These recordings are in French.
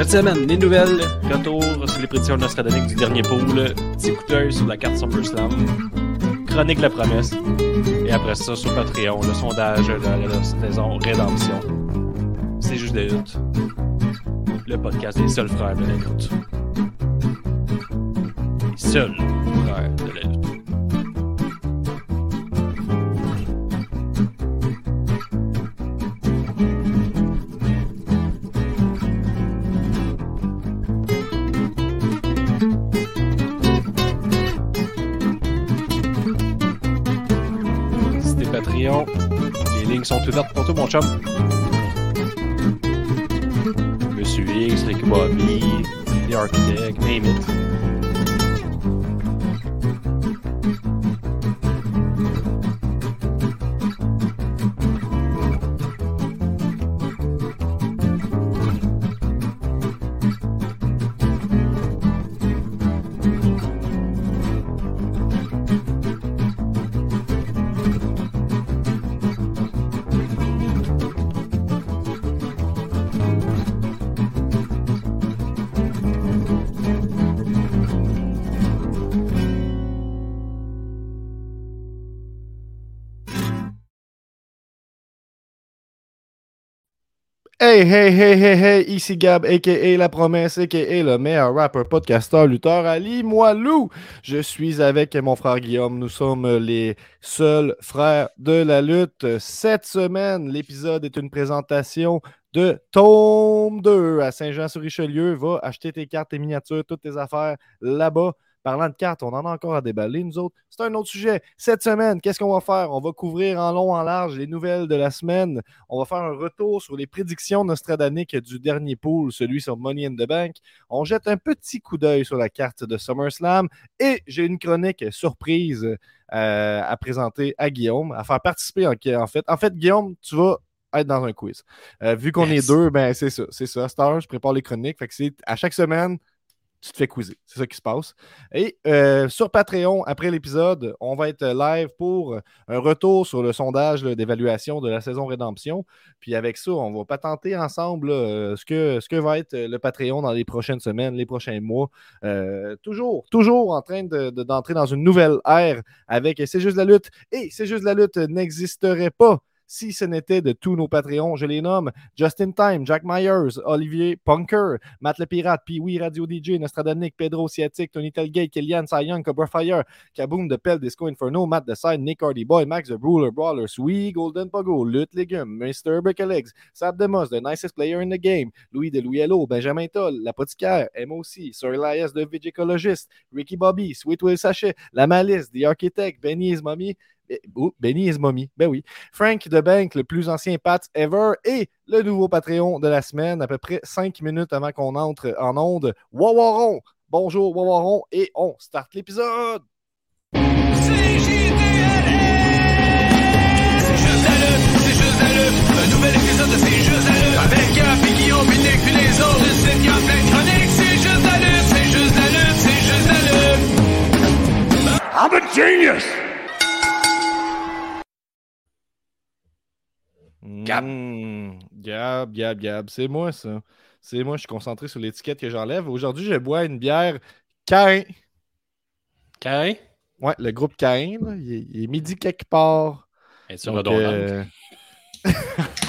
Cette semaine, les nouvelles, retour sur les prédictions nostradamus du dernier pool, petit coup sur la carte SummerSlam, chronique la promesse, et après ça, sur Patreon, le sondage de la saison Rédemption. C'est juste de lutte. Le podcast des seuls frères de la. Les seuls ouvertes pour Hey, hey, hey, hey, hey, ici Gab, a.k.a. La Promesse, a.k.a. le meilleur rappeur, podcasteur, lutteur, Ali Moilou. Je suis avec mon frère Guillaume. Nous sommes les seuls frères de la lutte. Cette semaine, l'épisode est une présentation de Tome 2 à Saint-Jean-sur-Richelieu. Va acheter tes cartes, tes miniatures, toutes tes affaires là-bas. Parlant de cartes, on en a encore à déballer, nous autres. C'est un autre sujet. Cette semaine, qu'est-ce qu'on va faire? On va couvrir en long, en large les nouvelles de la semaine. On va faire un retour sur les prédictions nostradaniques du dernier pool, celui sur Money in the Bank. On jette un petit coup d'œil sur la carte de SummerSlam et j'ai une chronique surprise euh, à présenter à Guillaume, à faire participer en, en fait. En fait, Guillaume, tu vas être dans un quiz. Euh, vu qu'on Yes. est deux, ben c'est ça. C'est ça. Heure, je prépare les chroniques. Fait que c'est à chaque semaine, tu te fais quizer. C'est ça qui se passe. Et euh, sur Patreon, après l'épisode, on va être live pour un retour sur le sondage d'évaluation de la saison Rédemption. Puis avec ça, on va patenter ensemble euh, ce, que, ce que va être le Patreon dans les prochaines semaines, les prochains mois. Euh, toujours, toujours en train de- de- d'entrer dans une nouvelle ère avec C'est juste la lutte. Et C'est juste la lutte n'existerait pas si ce n'était de tous nos Patreons. Je les nomme Justin Time, Jack Myers, Olivier Punker, Matt le Pirate, Pee-Wee Radio DJ, Nostradanic, Pedro Siatic, Tony Telgate, Kellyanne Cy Cobra Fire, Kaboom de Pell, Disco Inferno, Matt the Side, Nick Hardy Boy, Max the Ruler, Brawler, Sweet, Golden Pogo, Lutte Légume, Mr. Bricklegs, Sab Demos, The Nicest Player in the Game, Louis de Louis Hello, Benjamin Toll, L'Apothicaire, MOC, Sir Elias de Vigicologist, Ricky Bobby, Sweet Will Sachet, La Malice, The Architect, Benny Mommy, oh, Benny is Mommy, ben oui. Frank de Bank, le plus ancien Pat ever, et le nouveau Patreon de la semaine, à peu près 5 minutes avant qu'on entre en onde. Wawaron! Bonjour Wawaron, et on start l'épisode! C'est juste la lutte, c'est juste la lutte. Un nouvel épisode de C'est juste la lutte. Avec Gap et Guillaume, puis Nick, puis les autres. Le site, y a plein de chroniques. C'est juste la lutte, c'est juste la lutte, c'est juste la lutte. I'm a genius! Gab. Mm, Gab, Gab, Gab. C'est moi, ça. C'est moi, je suis concentré sur l'étiquette que j'enlève. Aujourd'hui, je bois une bière Cain. Cain? Ouais, le groupe Cain, là, il, est, il est midi quelque part. Es-tu Donc, redondante? euh,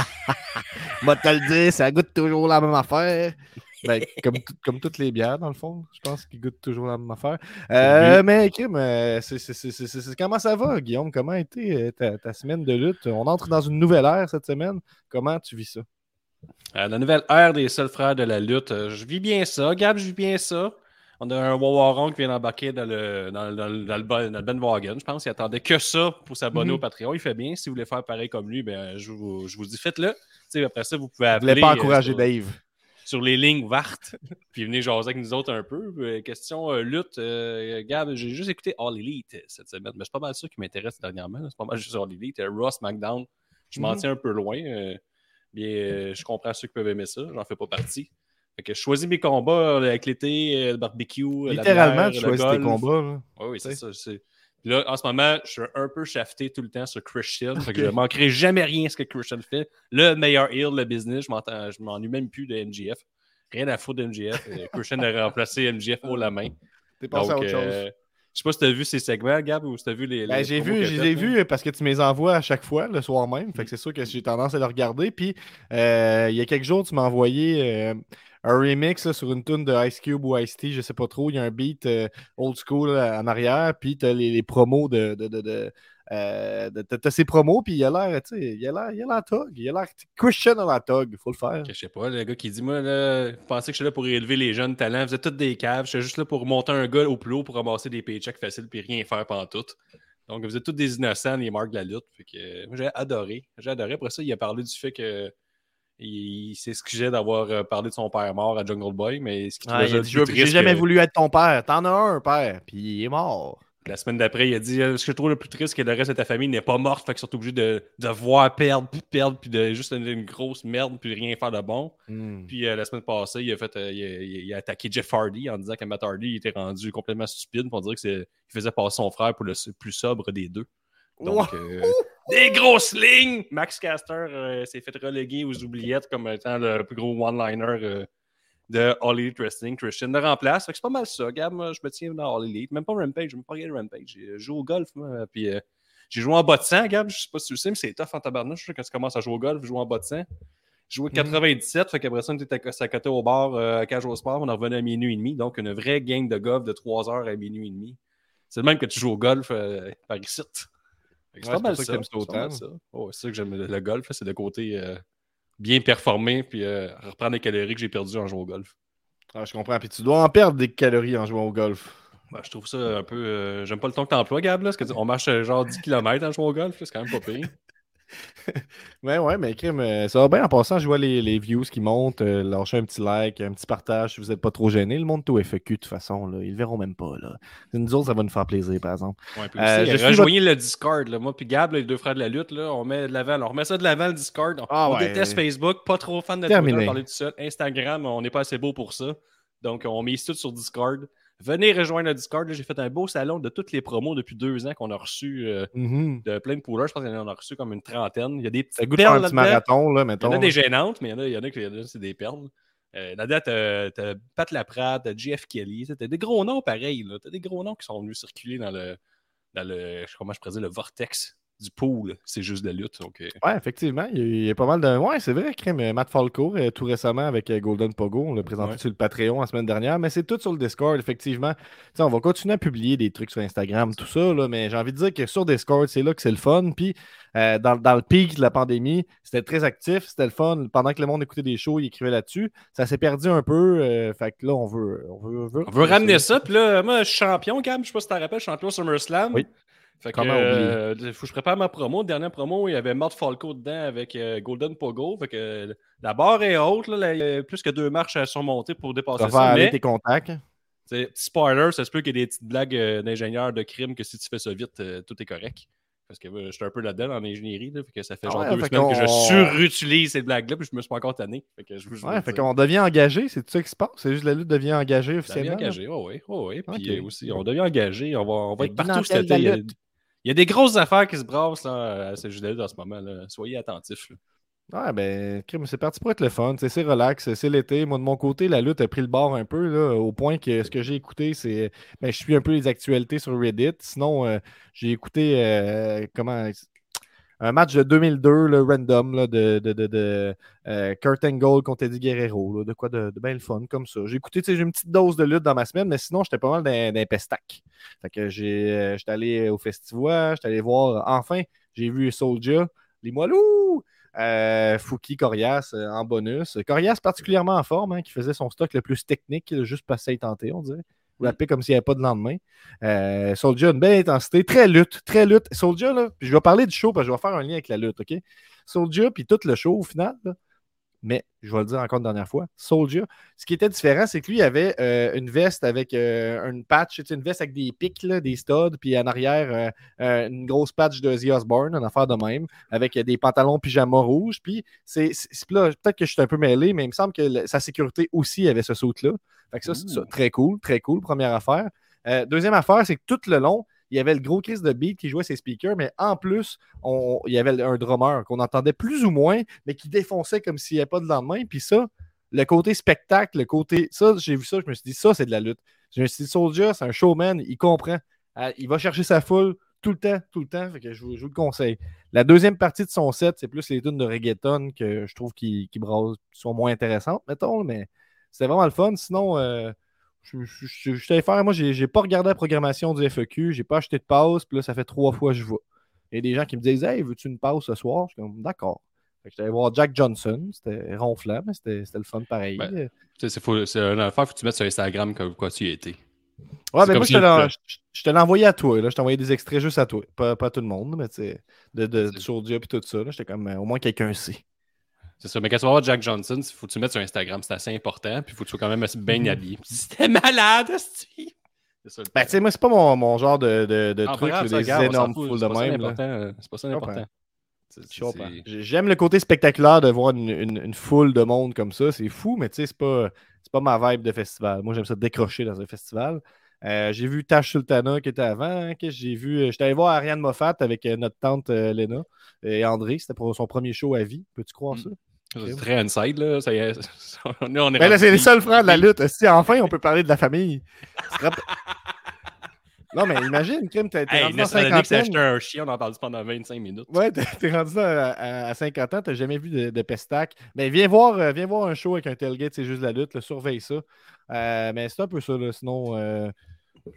Moi, te le dire, ça goûte toujours la même affaire. Ben, comme, tout- comme toutes les bières, dans le fond, je pense qu'ils goûtent toujours la même affaire. Euh, mais, Kim, euh, comment ça va, Guillaume? Comment a été euh, ta, ta semaine de lutte? On entre dans une nouvelle ère cette semaine. Comment tu vis ça? Euh, la nouvelle ère des seuls frères de la lutte. je vis bien ça. Gab, je vis bien ça. On a un Wawaron qui vient d'embarquer dans le, dans, dans le- dans le ban- dans le bandwagon. Je pense qu'il attendait que ça pour s'abonner Mhm. au Patreon. Il fait bien. Si vous voulez faire pareil comme lui, ben, je, vous, je vous dis faites-le. Après ça, vous pouvez Je appeler voulais pas encourager Dave. Sur les lignes ouvertes. puis venez jaser avec nous autres un peu. Euh, question euh, lutte. euh, Gab, j'ai juste écouté All Elite cette semaine. Mais c'est pas mal ça qui m'intéresse dernièrement. C'est pas mal juste All Elite. Euh, Ross, SmackDown. Je m'en Mhm. tiens un peu loin. Bien, euh, je comprends ceux qui peuvent aimer ça. J'en fais pas partie. Fait que je choisis mes combats avec l'été, le barbecue. euh, la Littéralement, bière, tu le choisis tes combats. là. Oui, oui, c'est ça. Puis Là, en ce moment, je suis un peu shafté tout le temps sur. Fait que Ok. je ne manquerai jamais rien ce que Christian fait. Le meilleur heel de business. Je m'ennuie même plus de MGF. Rien à foutre d'MGF. Euh, Christian a remplacé MGF haut la main. T'es passé à Donc, autre euh, chose. je sais pas si t'as vu ces segments, Gab, ou si t'as vu les. Ben, j'ai vu, je les vus parce que tu me les envoies à chaque fois, le soir même. Fait que c'est sûr que j'ai tendance à les regarder. Puis, euh, il y a quelques jours, tu m'as envoyé euh, un remix sur une tune de Ice Cube ou Ice T, je sais pas trop. Il y a un beat euh, old school là, en arrière. Puis, tu as les, promos de. de, de, de euh, t'as- ses promos, puis il a l'air, tu sais, il a l'air, il a l'air tog. Il a l'air Christian dans la tog, faut le faire. Je sais pas, le gars qui dit Moi, là, pensez que je suis là pour élever les jeunes talents. Vous êtes tous des caves. Je suis juste là pour monter un gars au plus haut pour ramasser des paychecks faciles puis rien faire pendant tout. Donc, vous êtes tous des innocents, les marques de la lutte. Fait que, moi, j'ai adoré. J'ai adoré. Après ça, il a parlé du fait que. Il, il s'excusait d'avoir euh, parlé de son père mort à Jungle Boy, mais ce qui trouvait il a dit, J'ai jamais que- voulu être ton père. T'en as un, père. Puis il est mort. La semaine d'après, il a dit euh, Ce que je trouve le plus triste, c'est que le reste de ta famille n'est pas morte, fait qu'ils sont obligés de, de voir perdre, puis de perdre, puis de juste donner une grosse merde, puis rien faire de bon. Hmm. Puis euh, la semaine passée, il a, fait, euh, il, a, il a- il a attaqué Jeff Hardy en disant que Matt Hardy il était rendu complètement stupide pour dire qu'il faisait passer son frère pour le plus sobre des deux. Donc, euh, des grosses lignes! Max Caster euh, s'est fait reléguer aux oubliettes comme étant le plus gros one-liner euh, de All Elite Wrestling. Christian le remplace. C'est pas mal ça. Gab, moi, je me tiens dans All Elite. Même pas Rampage. Je me pas regarder Rampage. J'ai joué au golf, moi. Puis euh, j'ai joué en bas de 100, Gab. Je sais pas si tu le sais, mais c'est tough en tabarnouche. Quand tu commences à jouer au golf, jouer en bas de 100. J'ai joué 97, fait qu'après ça, on était à, à côté au bar euh, à Cage au Sport. On en revenait à minuit et demi. Donc, une vraie game de golf de 3 heures à minuit et demi. C'est le même que tu joues au golf euh, par ici. C'est Ouais, pas mal ça que ça. mal autant. ça. Ouais, c'est ça que j'aime le, golf. C'est le côté euh, bien performer puis euh, reprendre les calories que j'ai perdues en jouant au golf. Ah, je comprends. Puis tu dois en perdre des calories en jouant au golf. Ben, je trouve ça un peu. euh, J'aime pas le ton que t'emploies, Gab. Là, parce que on marche genre 10 km en jouant au golf. C'est quand même pas pire. Ouais, ouais, mais crime, euh, ça va bien en passant. Je vois les, les views qui montent. euh, lâchez un petit like, un petit partage si vous n'êtes pas trop gêné. Le monde tout FAQ de toute façon. Là, ils le verront même pas. Là. Nous autres, ça va nous faire plaisir, par exemple. Ouais, puis Euh, je suis rejoignez le Discord. Là. Moi puis Gab, là, les deux frères de la lutte, là, on met de l'avant. On remet ça de l'avant le Discord. On, Ah on ouais. déteste Facebook, pas trop fan de. Twitter, parler tout seul. Instagram, on n'est pas assez beau pour ça. Donc, on mise tout sur Discord. Venez rejoindre le Discord. là. J'ai fait un beau salon de toutes les promos depuis deux ans qu'on a reçus euh, Mhm. de plein de poolers. Je pense qu'on en a reçu comme une trentaine. Il y a des petites perles un petit là-dedans. marathon, là, Il y en a des gênantes, mais il y en a, il y en a a, c'est des perles. Euh, Là-dedans, t'as Pat Laprade, t'as Jeff Kelly, t'as des gros noms pareils. là. T'as des gros noms qui sont venus circuler dans le, dans le comment je pourrais dire, le vortex du pool. C'est juste de la lutte. Donc, euh, Ouais, effectivement. Il y, a, il y a pas mal de. Ouais, c'est vrai, crime. euh, Matt Falco, euh, tout récemment avec euh, Golden Pogo, on l'a présenté Ouais. sur le Patreon la semaine dernière, mais c'est tout sur le Discord, effectivement. On va continuer à publier des trucs sur Instagram, tout ça, là, mais j'ai envie de dire que sur Discord, c'est là que c'est le fun. Puis dans, dans le pic de la pandémie, c'était très actif, c'était le fun. Pendant que le monde écoutait des shows, il écrivait là-dessus. Ça s'est perdu un peu. fait que là, on veut. On veut, on veut ramener ça. Puis là, moi, je suis champion, Cam. Je sais pas si tu te rappelles, champion SummerSlam. Oui. Fait que, euh, faut que je prépare ma promo. Dernière promo, il y avait Matt Falco dedans avec euh, Golden Pogo. Fait que euh, la barre est haute. Là, il y a plus que deux marches à surmonter pour dépasser ça. faire aller tes contacts. C'est- Petit spoiler, ça se peut qu'il y ait des petites blagues euh, d'ingénieurs de crime que si tu fais ça vite, euh, tout est correct. Parce que je suis un peu là-dedans en ingénierie, là, fait que ça fait Ah genre ouais, deux fait semaines que je surutilise ces blagues-là, puis je me suis pas encore tanné. Fait que je vous Ouais, fait qu'on devient engagé, c'est tout ça qui se passe. C'est juste la lutte devient engagée On devient officiellement. engagé, oui, oui, oui. Puis euh, aussi, on devient engagé, on va, on va être partout cet été. Il y, a, des grosses affaires qui se brassent là, à jeu en ce moment. Là. Soyez attentifs. là. Ouais, ben, c'est parti pour être le fun. C'est relax, c'est l'été. Moi, de mon côté, la lutte a pris le bord un peu, là, au point que ce que j'ai écouté, c'est. Ben, je suis un peu les actualités sur Reddit. Sinon, euh, j'ai écouté euh, comment. Un match de 2002, le random, là, de, de, de, de, euh, Kurt Angle contre Eddie Guerrero. là, de quoi de, bien le fun, comme ça. J'ai écouté, j'ai une petite dose de lutte dans ma semaine, mais sinon, j'étais pas mal d'un pestac. Fait que euh, j'étais allé au festival, j'étais allé voir, enfin, j'ai vu Soldier, les Moilous, euh, Fouki Corias euh, en bonus. Corias particulièrement en forme, hein, qui faisait son stock le plus technique, là, juste parce qu'il tenté, on dirait. Rapper comme s'il n'y avait pas de lendemain. Euh, Soldier, une belle intensité, très lutte, très lutte. Soldier, là, puis je vais parler du show parce que je vais faire un lien avec la lutte, OK? Soldier, puis tout le show au final, mais je vais le dire encore une dernière fois, Soldier, ce qui était différent, c'est que lui, il avait euh, une veste avec euh, une patch, une veste avec des pics, là, des studs, puis en arrière, euh, euh, une grosse patch de The Osborne, une affaire de même, avec des pantalons pyjama rouges. Puis c'est, là, peut-être que je suis un peu mêlé, mais il me semble que le- sa sécurité aussi avait ce saut-là. Fait que ça, c'est Ouh. très cool, très cool, première affaire. Deuxième affaire, c'est que tout le long, il y avait le gros Chris de beat qui jouait ses speakers, mais en plus, il y avait un drummer qu'on entendait plus ou moins, mais qui défonçait comme s'il n'y avait pas de lendemain. Puis ça, le côté spectacle, le côté. Ça, j'ai vu ça, je me suis dit, ça, c'est de la lutte. Je me suis dit, Soldier, c'est un showman, il comprend. Euh, il va chercher sa foule tout le temps, tout le temps. Je vous, le conseille. La deuxième partie de son set, c'est plus les tunes de reggaeton que je trouve qui, qui sont moins intéressantes, mettons, mais c'était vraiment le fun. Sinon, euh, je, je, je- je t'allais faire, moi, j'ai pas regardé la programmation du FEQ, j'ai pas acheté de passe, puis là, ça fait trois fois que je vois. Il y a des gens qui me disent Hey, veux-tu une pause ce soir? Je suis comme D'accord. Fait que J'étais allé voir Jack Johnson, c'était ronflant, mais c'était c'était le fun pareil. Ben, ouais, c'est une affaire, faut que tu mettes sur Instagram comme quoi tu y étais. mais comme moi, si je te l'ai envoyé à toi. là. Je t'ai envoyé des extraits juste à toi. Pas, pas à tout le monde, mais tu sais, de, de, Soulja et tout ça. là, J'étais comme, euh, au moins quelqu'un sait. C'est ça, mais quand tu vas voir Jack Johnson, il faut que tu mettes sur Instagram, c'est assez important, puis il faut que tu sois quand même assez bien Mhm. habillé. C'était malade! C'est ça le Ben, tu sais, moi, c'est pas mon, mon genre de, de, de Ah, truc, grave, des regarde, énormes foules c'est de pas ça même. C'est pas ça l'important. J'aime le côté spectaculaire de voir une, une- une foule de monde comme ça. C'est fou, mais tu sais, c'est pas, c'est pas ma vibe de festival. Moi, j'aime ça décrocher dans un festival. Euh, j'ai vu Tash Sultana qui était avant. hein, que j'ai vu. euh, J'étais allé voir Ariane Moffat avec euh, notre tante euh, Léna et André. C'était pour son premier show à vie. Peux-tu croire Mm. ça? C'est très inside, là. Ça y est. on est, on est Ben là, c'est les seuls frères de la lutte. Si enfin on peut parler de la famille? Non, mais imagine, Kim, t'es Hey, rendu dans Nostradamus s'est cinquantaine. acheté un chien, on en parle pendant 25 minutes? Ouais, t'es rendu là à, à 50 ans, t'as jamais vu de, de pestac. Mais viens voir, euh, viens voir un show avec un tailgate, c'est juste la lutte, là, surveille ça. Euh, mais c'est un peu ça, là, sinon, euh,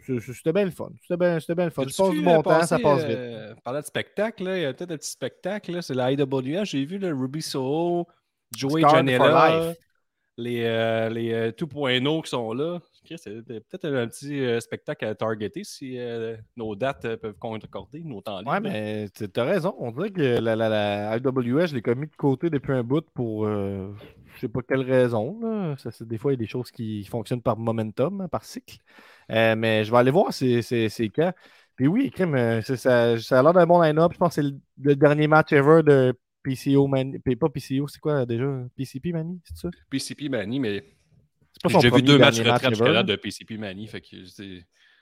c'était bien le fun. C'était bien, c'était bien le fun. Je vu, du bon temps, ça passe vite. euh, parlant de spectacle, là, il y a peut-être un petit spectacle, là, c'est la IWA. J'ai vu le Ruby Soho, Joey Janela, les, euh, les euh, 2.0 qui sont là. C'est peut-être un petit euh, spectacle à targeter si euh, nos dates euh, peuvent concorder, nos temps libres. Ouais, mais tu as raison. On dirait que la, la, la AWS, je l'ai comme mis de côté depuis un bout pour euh, je sais pas quelle raison. là. Ça, c'est- des fois, il y a des choses qui fonctionnent par momentum, hein, par cycle. Euh, mais je vais aller voir c'est quand. Puis oui, crime, euh, c'est- ça, ça a l'air d'un bon line-up. Je pense que c'est le, le dernier match ever de PCO Mani. Pas PCO, c'est quoi déjà PCP Mani, c'est ça? PCP Mani, mais j'ai vu deux matchs retraite jusqu'à de PCP Mani. Fait que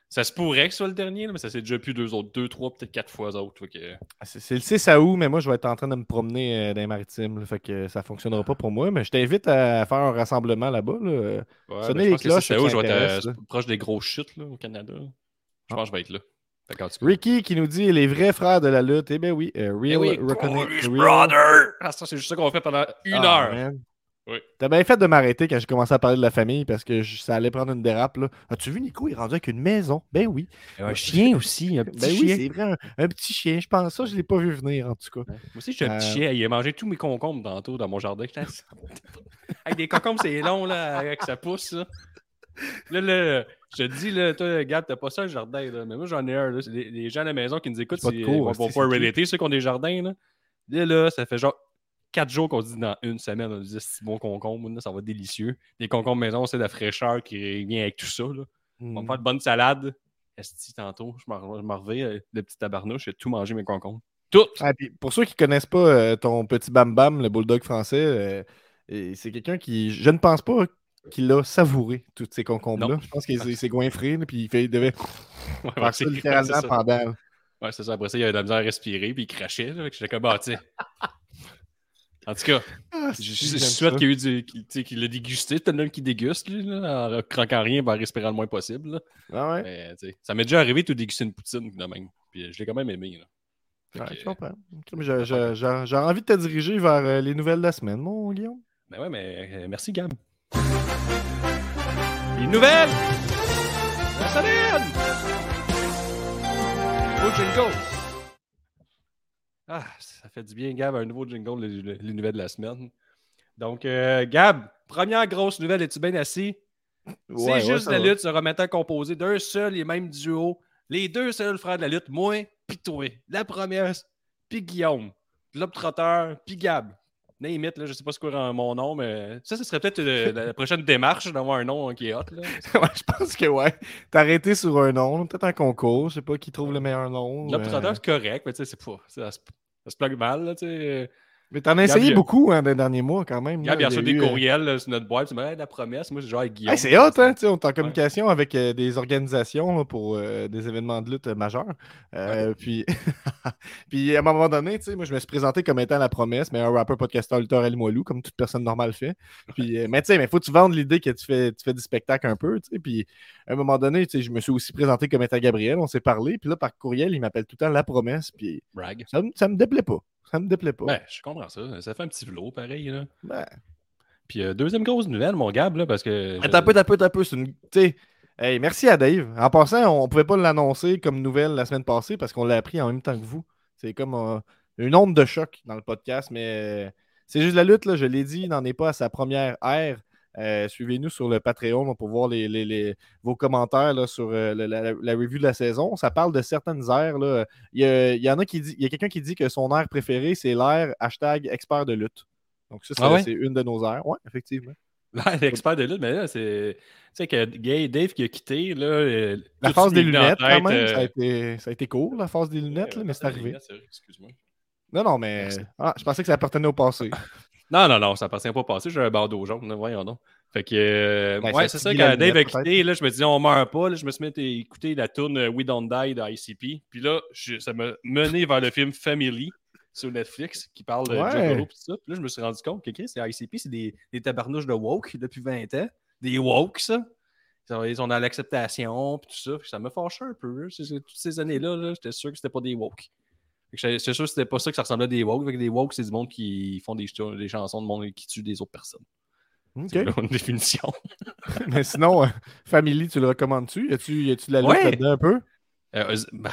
ça se pourrait que ce soit le dernier, mais ça s'est déjà plus deux autres, deux, trois, peut-être quatre fois autres. Que... Ah, C'est le 6 à août, mais moi, je vais être en train de me promener euh, dans les maritimes. là, fait que ça fonctionnera pas pour moi. Mais je t'invite à faire un rassemblement là-bas. là. Ouais, Sonnez ben, les cloches, je vais être euh, proche des grosses chutes là, au Canada. Je Ah. pense que je vais être là. Ricky qui nous dit les vrais frères de la lutte. Eh bien oui, euh, Eh Real oui, Reconnect- Polish Real- Brother! Ah, ça, c'est juste ça qu'on fait pendant une Ah, heure. man. Oui. T'as bien fait de m'arrêter quand j'ai commencé à parler de la famille parce que je- ça allait prendre une dérape. Là. As-tu vu Nico? Il est rendu avec une maison. Ben oui. Un chien aussi, un petit Ben oui, chien. c'est vrai. Un, un petit chien. Je pense ça, je l'ai pas vu venir en tout cas. Moi aussi, j'ai un petit Euh, chien. Il a mangé tous mes concombres tantôt dans mon jardin. Avec des concombres, c'est long, là, avec sa pousse. Là, là, là, je te dis, là, toi, Gab, t'as pas ça, le jardin. Là. Mais moi, j'en ai un. Là. Les, les gens à la maison qui nous écoutent, Pas ils vont qui? relater, ceux qui ont des jardins. Là, là, là, ça fait genre quatre jours qu'on se dit dans une semaine, on dit c'est bon concombre, là, ça va être délicieux. Les concombres maison, c'est de la fraîcheur qui vient avec tout ça. Là. On va Hmm. faire de bonnes salades. Esti, tantôt, je m'en reviens, euh, le petit tabarnouche, j'ai tout mangé mes concombres. Tout! Ah, puis pour ceux qui connaissent pas euh, ton petit Bam Bam, le bulldog français, euh, c'est quelqu'un qui, je ne pense pas qu'il a savouré toutes ces concombres-là. Je pense qu'il s'est- goinfré, puis il, fait- il devait Ouais, faire ça c'est littéralement ça. pendant. Ouais, c'est ça. Après ça, il avait de la misère à respirer, puis il crachait. J'étais comme, ah. En tout cas, Ah, je, je- je souhaite qu'il y ait eu du. qu'il- tu sais, qu'il l'a dégusté. C'est un qui déguste, lui, là, en croquant rien, en respirant le moins possible. là. Ah ouais? Mais, ça m'est déjà arrivé de déguster une poutine, de même. Puis je l'ai quand même aimé. Là. Ouais, que, je comprends. J'ai envie de te diriger vers euh, les nouvelles de la semaine, mon Guillaume. Ben ouais, mais euh, merci, Gab. Les nouvelles! La semaine! Nouveau jingle! Ah, ça fait du bien, Gab, un nouveau jingle, les, les- les nouvelles de la semaine. Donc, euh, Gab, première grosse nouvelle, es-tu bien assis? C'est Ouais, juste la va. lutte se remettant composée d'un seul et même duo. Les deux seuls frères de la lutte, moi pis toi. La première, puis Guillaume. L'autre trotteur, puis Gab. Name it, là, je sais pas ce qu'est mon nom, mais ça, ce serait peut-être euh, la prochaine démarche d'avoir un nom hein, qui est hot. Là. ouais, je pense que ouais. T'as arrêté sur un nom, peut-être un concours, je sais pas qui trouve le meilleur nom. L'autre euh, trotteur, c'est correct, mais tu sais, c'est pas. Ça, se- plug mal, là, tu sais. Mais t'en as essayé beaucoup hein, les derniers mois quand même. Gab, il a reçu y a des eu, euh, courriels là, sur notre boîte. Tu Hey, la promesse. Moi, c'est genre avec Guillaume. Hey, c'est hot, hein? tu sais, On est en communication avec euh, des organisations là, pour euh, des événements de lutte euh, majeurs. Puis... puis à un moment donné, tu sais, moi, je me suis présenté comme étant la promesse, mais un rappeur, podcasteur, lutteur, Ali Moilou, comme toute personne normale fait. Puis, mais tu sais, mais faut que tu vendes l'idée que tu fais, tu fais du spectacle un peu. tu sais. Puis à un moment donné, tu sais, je me suis aussi présenté comme étant Gabriel. On s'est parlé. Puis là, par courriel, il m'appelle tout le temps la promesse. Puis Brag. ça, ça me déplaît pas. Ça me déplaît pas. Ben, je comprends ça. Ça fait un petit vlog pareil. Là. Ben, Puis, euh, deuxième grosse nouvelle, mon Gab, là, parce que. Attends un peu, attends un peu, attends un peu. C'est une. Hey, merci à Dave. En passant, on ne pouvait pas l'annoncer comme nouvelle la semaine passée parce qu'on l'a appris en même temps que vous. C'est comme euh, une onde de choc dans le podcast, mais euh, c'est juste la lutte, là, je l'ai dit, il n'en est pas à sa première ère. Euh, Suivez-nous sur le Patreon pour voir les, les- les- vos commentaires là, sur euh, la, la- la review de la saison. Ça parle de certaines aires. là. Il, y a, il y en a qui dit, il y a quelqu'un qui dit que son aire préférée, c'est l'aire hashtag expert de lutte. Donc ça, c'est Ah ouais? une de nos aires. Oui, effectivement. Ouais, l'expert de lutte, mais là, c'est. Tu sais que Gay Dave qui a quitté, là. euh, La phase des lunettes, quand même, ça, a été, ça a été court, la phase des lunettes, là, mais c'est arrivé. Excuse-moi. Non, non, mais. Ah, je pensais que ça appartenait au passé. Non, non, non, ça appartient pas au passé. J'ai un bandeau jaune, là, voyons donc. Fait que, euh, Ben, ouais, c'est ça, quand Dave a quitté, là, je me disais, on meurt pas. Là, je me suis mis à écouter la tune euh, We Don't Die de ICP. Puis là, je- ça m'a mené vers le film Family sur Netflix qui parle de Ouais. Et tout ça. Puis là, je me suis rendu compte que c'est ICP, c'est des, des tabarnouches de woke depuis 20 ans. Des woke, ça. Ils sont- sont dans l'acceptation, puis tout ça. Que ça me fâchait un peu. Toutes ces années-là, là, j'étais sûr que c'était pas des woke. J'étais sûr que c'était pas ça que ça ressemblait à des woke. Fait que des woke, c'est du monde qui font des, ch- des chansons de monde qui tue des autres personnes. C'est une définition. mais sinon, euh, Family, tu le recommandes-tu? Y a-tu de la lutte Ouais. là-dedans un peu? Euh, ben,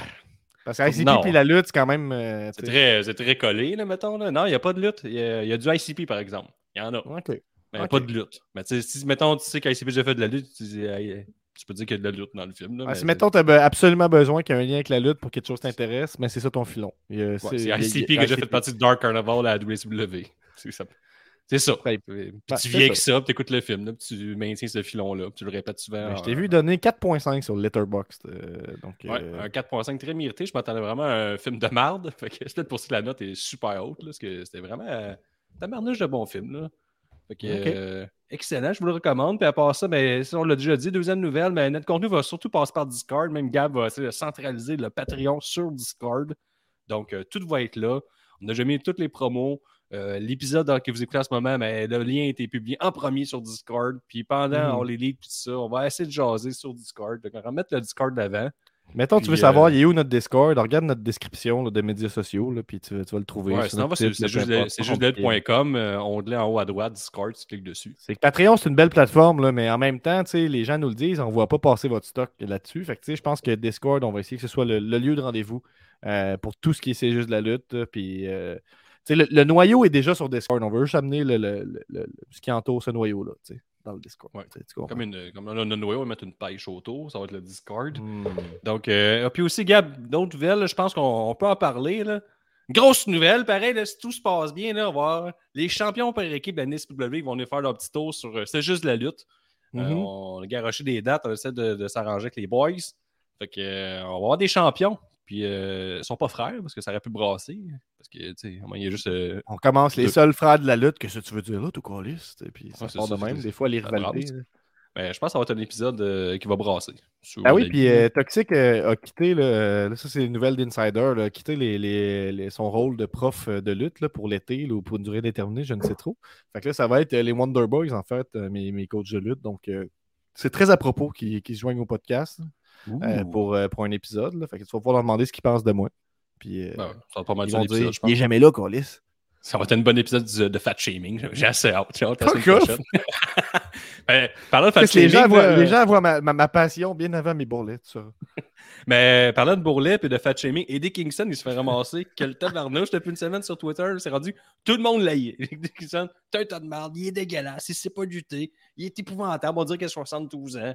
Parce que ICP puis la lutte, c'est quand même. euh, c'est très, c'est très collé, là, mettons. Là. Non, il n'y a pas de lutte. Il y, a- il y a du ICP, par exemple. Il y en a. OK. Mais il n'y a pas de lutte. Mais tu sais, si, mettons, tu sais qu'ICP déjà fait de la lutte, tu, dis, hey, tu peux dire qu'il y a de la lutte dans le film. Là, Ah, mais si, mettons, tu as absolument besoin qu'il y ait un lien avec la lutte pour que quelque chose t'intéresse, mais c'est ça ton filon. A- Ouais, c'est- ICP a déjà fait partie de Dark Carnival à la WCW. C'est ça. C'est ça. Ouais. Puis tu viens avec ça. ça, puis tu écoutes le film, là, puis tu maintiens ce filon-là, puis tu le répètes souvent. Ben, je t'ai vu donner 4.5 sur Letterboxd. euh, donc, Ouais, euh, un 4.5 très mérité. Je m'attendais vraiment à un film de. Fait que c'est peut-être pour ça que la note est super haute. Là, parce que c'était vraiment euh, un marnage de bon film. Là. Fait que, Ok. euh, excellent, je vous le recommande. Puis à part ça, ben, ça, on l'a déjà dit, deuxième nouvelle, mais notre contenu va surtout passer par Discord. Même Gab va essayer de centraliser le Patreon sur Discord. Donc, euh, tout va être là. On a déjà mis toutes les promos. Euh, L'épisode que vous écoutez en ce moment, mais le lien a été publié en premier sur Discord. Puis pendant, Mhm. on les lit, tout ça. On va essayer de jaser sur Discord. Donc, on va mettre le Discord d'avant. Mettons, tu veux savoir, euh, il est où notre Discord? Regarde notre description là, de médias sociaux, là, puis tu, vas- tu vas le trouver. Ouais, sinon, c'est juste. LED.com, euh, onglet en haut à droite, Discord, tu cliques dessus. C'est que Patreon, c'est une belle plateforme, là, mais en même temps, les gens nous le disent, on ne voit pas passer votre stock là-dessus. Fait que, je pense que Discord, on va essayer que ce soit le, le lieu de rendez-vous euh, pour tout ce qui est c'est juste de la lutte. Puis, euh, le, le noyau est déjà sur Discord. On veut juste amener le, le- le- le- ce qui entoure ce noyau-là, dans le Discord. Ouais. tu? Comme, une, comme on a Noé, on va mettre une pêche autour, ça va être le Discord. Hmm. Donc, euh, puis aussi, Gab, d'autres nouvelles, je pense qu'on on peut en parler. Là. Grosse nouvelle, pareil, là, si tout se passe bien, là, on va avoir les champions par équipe de la NSPW vont venir faire leur petit tour sur euh, C'est juste la lutte. Euh, Mhm. on a garoché des dates, on essaie de, de s'arranger avec les boys. Fait que, euh, on va avoir des champions. Puis, euh, ils sont pas frères parce que ça aurait pu brasser. Parce que, tu sais, il y a juste. euh, On commence les Deux. seuls frères de la lutte, que ça tu veux dire là, tout caliste. Et puis ça Ouais, c'est part de même, des fois, les rivalités. ben, je pense que ça va être un épisode euh, qui va brasser. Ah oui, puis euh, Toxic euh, a quitté, là, là, ça c'est une nouvelle d'Insider, a quitté les, les- les- son rôle de prof de lutte là, pour l'été ou pour une durée déterminée, je ne sais trop. Fait que là, ça va être les Wonder Boys, en fait, mes, mes coachs de lutte. Donc, c'est très à propos qu'ils qu'ils se joignent au podcast euh, pour, euh, pour un épisode. Là. Fait que tu vas pouvoir leur demander ce qu'ils pensent de moi. Puis, euh, ça va pas mal ils dire vont l'épisode, dire je pense. Il est jamais là, Colis. Ça va être un bon épisode du- de Fat Shaming. J'ai assez hâte. J'ai hâte la Pas semaine grave. prochaine. Ben, parlant de Fat Les Shaming, gens voient, là, les gens voient ma, ma- ma passion bien avant mes bourrelets. Ça. mais parlant de Bourlet et de Fat Shaming, Eddie Kingston, il se fait ramasser. Quel tabarnouche depuis une semaine sur Twitter. C'est rendu tout le monde l'aïe. Eddie Kingston, t'es un tas de merde, il est dégueulasse, il sait pas lutter, il est épouvantable, on dirait qu'il a 72 ans.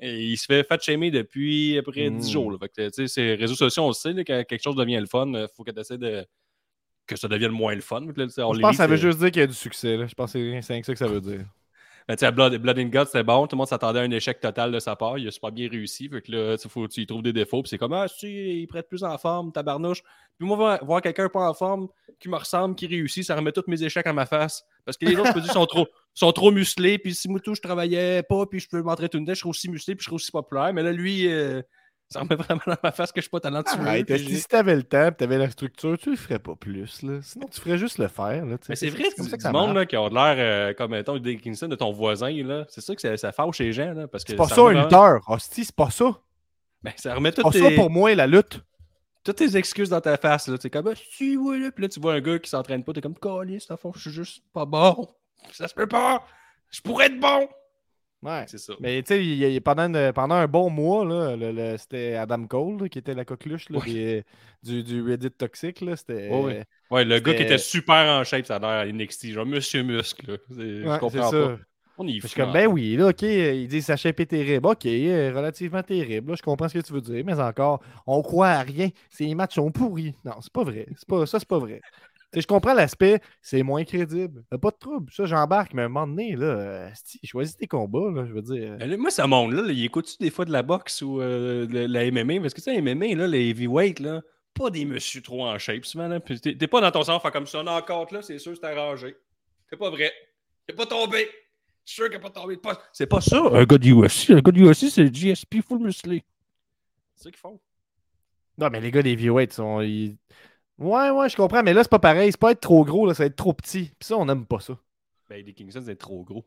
Et il se fait fat shamer depuis à peu près 10 Mm. jours. là. Fait que, tu sais, ces réseaux sociaux, on le sait, là, quand quelque chose devient le fun, il faut que tu essaies de. que ça devienne moins le fun. Là, on Je pense que ça veut c'est- juste dire qu'il y a du succès. là. Je pense que c'est rien que ça que ça veut dire. Ben, Blood, Blood and Guts, c'était bon. Tout le monde s'attendait à un échec total de sa part. Il a super bien réussi. Fait que là, faut tu y trouves des défauts. Puis c'est comme, ah, si il prête plus en forme, tabarnouche. Puis moi, voir, voir quelqu'un pas en forme, qui me ressemble, qui réussit, ça remet tous mes échecs à ma face. Parce que les autres, je sont trop, sont trop musclés. Puis si moi, tout, je travaillais pas, puis je peux m'entrer tout une je serais aussi musclé, puis je serais aussi populaire. Mais là, lui, euh, ça remet vraiment dans ma face que je suis pas talentueux. Arrête, puis si si t'avais le temps, tu avais la structure, tu le ferais pas plus. Là. Sinon, tu ferais juste le faire. Là, tu. Mais c'est vrai, comme c'est ça du que ça monde là, qui ont de l'air euh, comme mettons, Dave Kingston de ton voisin. là. C'est ça que ça, ça fâche les gens. Là, parce que C'est pas ça, remet un vraiment- lutteur. Hostie, c'est pas ça. Ben, ça remet C'est toutes pas ça tes, pour moi, la lutte. Toutes tes excuses dans ta face. Là. Tu es comme, ah, tu vois, là. Puis là, tu vois un gars qui s'entraîne pas. T'es comme, calice, à fond, je suis juste pas bon. Ça se peut pas. Je pourrais être bon. Ouais. C'est ça. Mais tu sais, pendant, pendant un bon mois, là, le- le- c'était Adam Cole là, qui était la coqueluche là, Oui. des- du, du Reddit toxique. là, C'était. Ouais, ouais. Ouais, le gars qui était super en shape, ça a l'air à NXT. Genre, Monsieur Muscle. là. C'est- je c'est comprends ça. pas. On y Je suis comme, hein. ben oui, là, ok, ils disent sa shape est terrible. Ok, euh, relativement terrible. là, je comprends ce que tu veux dire, mais encore, on croit à rien. Ces matchs sont pourris. Non, c'est pas vrai. C'est pas, ça, c'est pas vrai. Je comprends l'aspect, c'est moins crédible. Pas de trouble. Ça, j'embarque, mais à un moment donné, là, euh, choisis tes combats, là, je veux dire. Ben là, moi, ça monte, là. là, Il écoute-tu des fois de la boxe ou euh, de la MMA? Parce que, tu sais, MMA, là, les heavyweight, là, pas des messieurs trop en shape, souvent, là. T'es t'es pas dans ton sens, faire comme ça, non, encore, là, c'est sûr, c'est arrangé. C'est pas vrai. T'es pas tombé. Je suis sûr qu'il n'est pas tombé. Pas- C'est pas ça, un gars de UFC. Un gars de UFC, c'est le GSP full musclé. C'est ça qu'ils font. Non, mais les gars des heavyweights sont. ils- Ouais, ouais, je comprends, mais là, c'est pas pareil. C'est pas être trop gros, là, ça va être trop petit. Puis ça, on aime pas ça. Ben, les Kingston, c'est trop gros.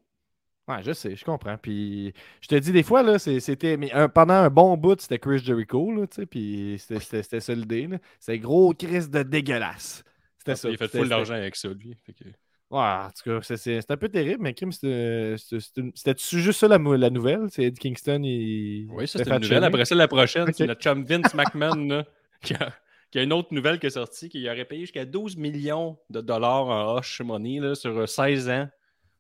Ouais, je sais, je comprends. Puis je te dis, des fois, là, c'était. mais un- pendant un bon bout, c'était Chris Jericho, là, tu sais, puis c'était- ça l'idée, là. C'est gros Chris de dégueulasse. C'était ça. Il a fait full d'argent avec ça, lui. Fait que- Ouais, en tout cas, c'est- un peu terrible, mais Kim, c'était c'était- c'était- c'était juste ça la, la nouvelle? C'est Eddie Kingston, il. Oui, ça, fait une nouvelle. Après ça, la prochaine, c'est notre chum Vince McMahon, là, qui, a, qui a une autre nouvelle qui est sortie, qui aurait payé jusqu'à 12 millions de dollars en hush money là, sur euh, 16 ans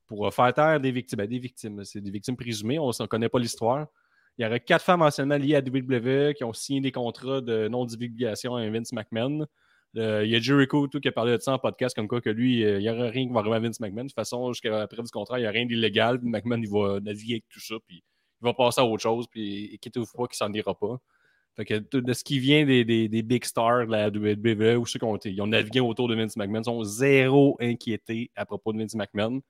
pour euh, faire taire des victimes. Ben, des victimes, c'est des victimes présumées, on ne connaît pas l'histoire. Il y aurait quatre femmes anciennement liées à WWE qui ont signé des contrats de non-divulgation à Vince McMahon. Euh, il y a Jericho tout, qui a parlé de ça en podcast, comme quoi que lui, euh, il n'y aura rien qui va arriver à Vince McMahon. De toute façon, jusqu'à la preuve du contrat, il n'y a rien d'illégal. McMahon, il va naviguer avec tout ça, puis il va passer à autre chose, puis ou pas qu'il s'en ira pas. Fait que de ce qui vient des, big stars de la WWE ou ceux qui ont, ils ont navigué autour de Vince McMahon sont zéro inquiétés à propos de Vince McMahon.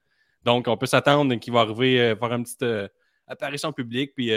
Donc, on peut s'attendre qu'il va arriver euh, faire une petite apparition publique, puis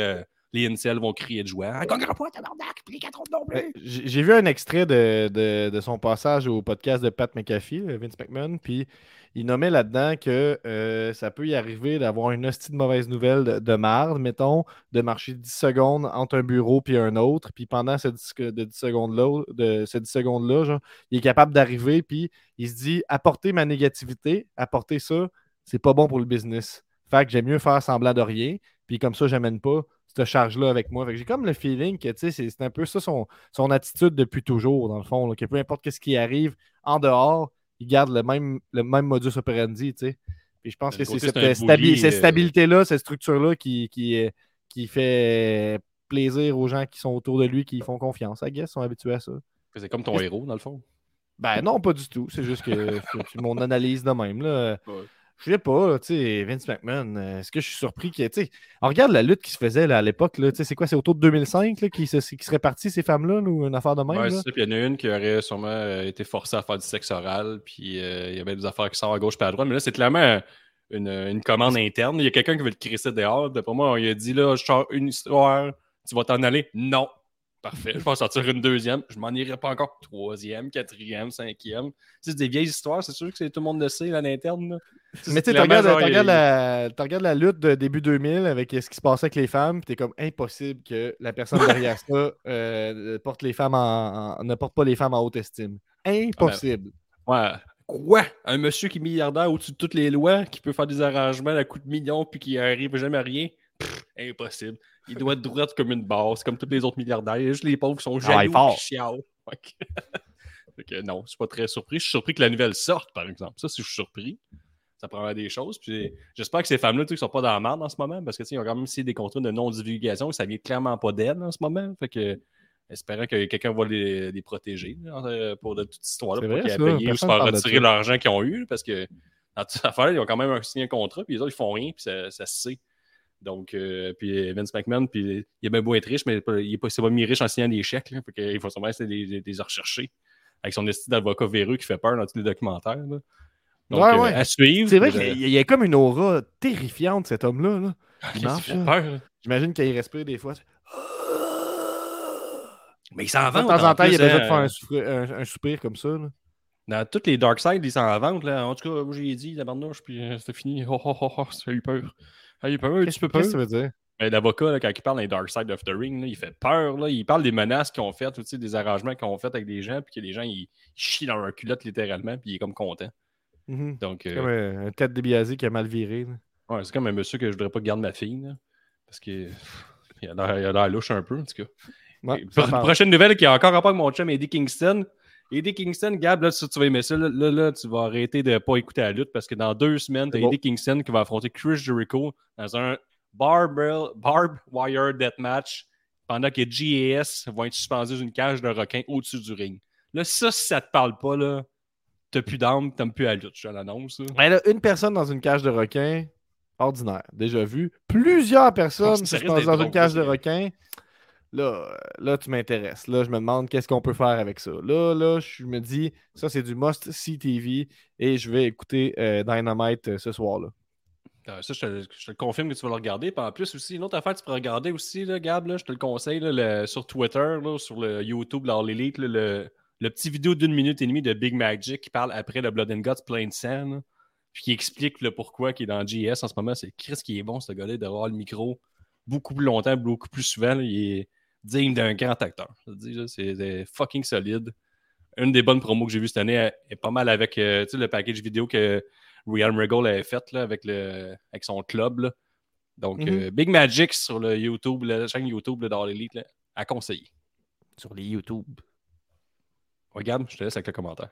les incels vont crier de joie. Gagnera pas, tabarnak, puis les quatre autres non plus. Ouais, J'ai vu un extrait de, de- son passage au podcast de Pat McAfee, là, Vince McMahon, puis il nommait là-dedans que euh, ça peut y arriver d'avoir une hostie de mauvaise nouvelle de, de marde, mettons, de marcher 10 secondes entre un bureau puis un autre, puis pendant ces 10, de 10 secondes-là, de ces 10 secondes-là, il est capable d'arriver, puis il se dit apporter ma négativité, apporter ça, c'est pas bon pour le business. Fait que j'aime mieux faire semblant de rien, puis comme ça, j'amène pas cette charge-là avec moi. J'ai comme le feeling que tu sais, c'est un peu ça son, son attitude depuis toujours, dans le fond, là, que peu importe ce qui arrive en dehors, il garde le même, le même modus operandi, tu sais. Puis je pense que c'est cette, stabi- cette euh, stabilité-là, cette structure-là qui, qui, euh, qui fait plaisir aux gens qui sont autour de lui, qui font confiance. I guess, sont habitués à ça. C'est comme ton héros, dans le fond? Ben non, pas du tout. C'est juste que mon analyse de même. Là. Ouais. Je sais pas, tu sais, Vince McMahon, euh, est-ce que je suis surpris qu'il tu sais, on regarde la lutte qui se faisait là, à l'époque, là, tu sais, c'est quoi, c'est autour de 2005 là, qui, se, qui ces femmes-là, là, ou une affaire de même? Ouais, là? c'est il y en a une qui aurait sûrement euh, été forcée à faire du sexe oral, puis euh, il y avait des affaires qui sortent à gauche et à droite. Mais là, c'est clairement une, une commande interne. Il y a quelqu'un qui veut le crisser dehors. D'après moi, on lui a dit là, je sors une histoire, tu vas t'en aller. Non. Parfait. Je vais en sortir une deuxième. Je m'en irai pas encore. Troisième, quatrième, cinquième. C'est des vieilles histoires, c'est sûr que c'est- tout le monde le sait à l'interne. Mais tu sais, tu clairement, regardes, regardes la, regardes la lutte de début 2000 avec ce qui se passait avec les femmes, puis t'es comme impossible que la personne derrière ça euh, porte les femmes en, en- ne porte pas les femmes en haute estime. Impossible. Ouais. Quoi? Un monsieur qui est milliardaire au-dessus de toutes les lois, qui peut faire des arrangements à coups de millions, puis qui arrive jamais à rien? Pff, impossible. Il doit être droit comme une base, comme tous les autres milliardaires. Il y a juste les pauvres qui sont Travaille jaloux qui chialent. Que non, je suis pas très surpris. Je suis surpris que la nouvelle sorte, par exemple. Ça, si je suis surpris, ça prendrait des choses. Puis j'espère que ces femmes-là, tu sais, sont pas dans la merde en ce moment, parce que tu sais, ils ont quand même signé des contrats de non-divulgation, ça vient clairement pas d'elles en ce moment. Fait que espérant que quelqu'un va les, les protéger là, euh, pour de toute cette histoire-là, pour qu'ils aient payé ou se faire retirer l'argent qu'ils ont eu, parce que En toute affaire, ils ont quand même signé un contrat, puis les autres, ils font rien, puis ça, ça se sait. Donc, euh, puis Vince McMahon, puis il a bien beau être riche, mais il n'est pas, pas mis riche en signant des chèques. Là, il faut sûrement essayer de les, rechercher. Avec son esti d'avocat véreux qui fait peur dans tous les documentaires. là. Donc, Ouais, euh, à suivre. C'est vrai euh, qu'il y a- il y a comme une aura terrifiante, cet homme-là. là. Il marche. J'imagine qu'il respire des fois. Mais il s'en De vante. temps en temps, il a besoin de hein. faire un, souffrir- un- un soupir comme ça. là. Dans toutes les Dark Side, ils s'en vendent. Là. En tout cas, moi, j'ai dit, la barnouche, puis euh, c'était fini. Oh, oh, oh, oh, ça a eu peur. Ça a eu peur, un petit peu peur. Qu'est-ce que ça veut dire? Mais L'avocat, quand il parle les Dark Side of the Ring, là, il fait peur. Là. Il parle des menaces qu'ils ont faites, des arrangements qu'ils ont fait avec des gens, puis que les gens, ils, ils chient dans leur culotte littéralement, puis il est comme content. Mhm. Donc, euh, Comme un, un tête débiasé qui a mal viré. ouais, c'est comme un monsieur que je voudrais pas garder ma fille. là, parce que pff, il a l'air louche un peu, en tout cas. Ouais, Et ça pro- parle. prochaine nouvelle qui a encore rapport avec mon chum Eddie Kingston. Eddie Kingston, Gab, là, si tu vas aimer ça, là, là, là, tu vas arrêter de pas écouter la lutte parce que dans deux semaines, tu as bon. Eddie Kingston qui va affronter Chris Jericho dans un barbell, barb wire deathmatch pendant que GAS vont être suspendus d'une cage de requin au-dessus du ring. Là, ça, si ça te parle pas, là, t'as plus d'âme, t'aimes plus la lutte, je l'annonce. Ben là, une personne dans une cage de requin, ordinaire. Déjà vu. Plusieurs personnes Oh, dans une cage de requin. Là, euh, là, tu m'intéresses. Là, je me demande qu'est-ce qu'on peut faire avec ça. Là, là, je me dis, ça, c'est du must-see TV et je vais écouter euh, Dynamite euh, ce soir-là. Euh, Ça, je te, je te le confirme que tu vas le regarder. Puis en plus, aussi, une autre affaire que tu peux regarder aussi, là, Gab, là, je te le conseille, là, le- sur Twitter, sur le YouTube, dans l'Elite, là, le, le petit vidéo d'une minute et demie de Big Magic qui parle après le Blood and Guts plein de là, puis qui explique le pourquoi qui est dans GS en ce moment. C'est Chris qui est bon, ce gars-là, d'avoir le micro beaucoup plus longtemps, beaucoup plus souvent. là. il est digne d'un grand acteur. C'est fucking solide. Une des bonnes promos que j'ai vues cette année est, est pas mal avec euh, le package vidéo que Real Regal avait fait là, avec, le, avec son club. là. Donc, Mhm. euh, Big Magic sur le YouTube, la chaîne YouTube l'Elite, là, à conseiller. Sur les YouTube. Regarde, je te laisse avec le commentaire.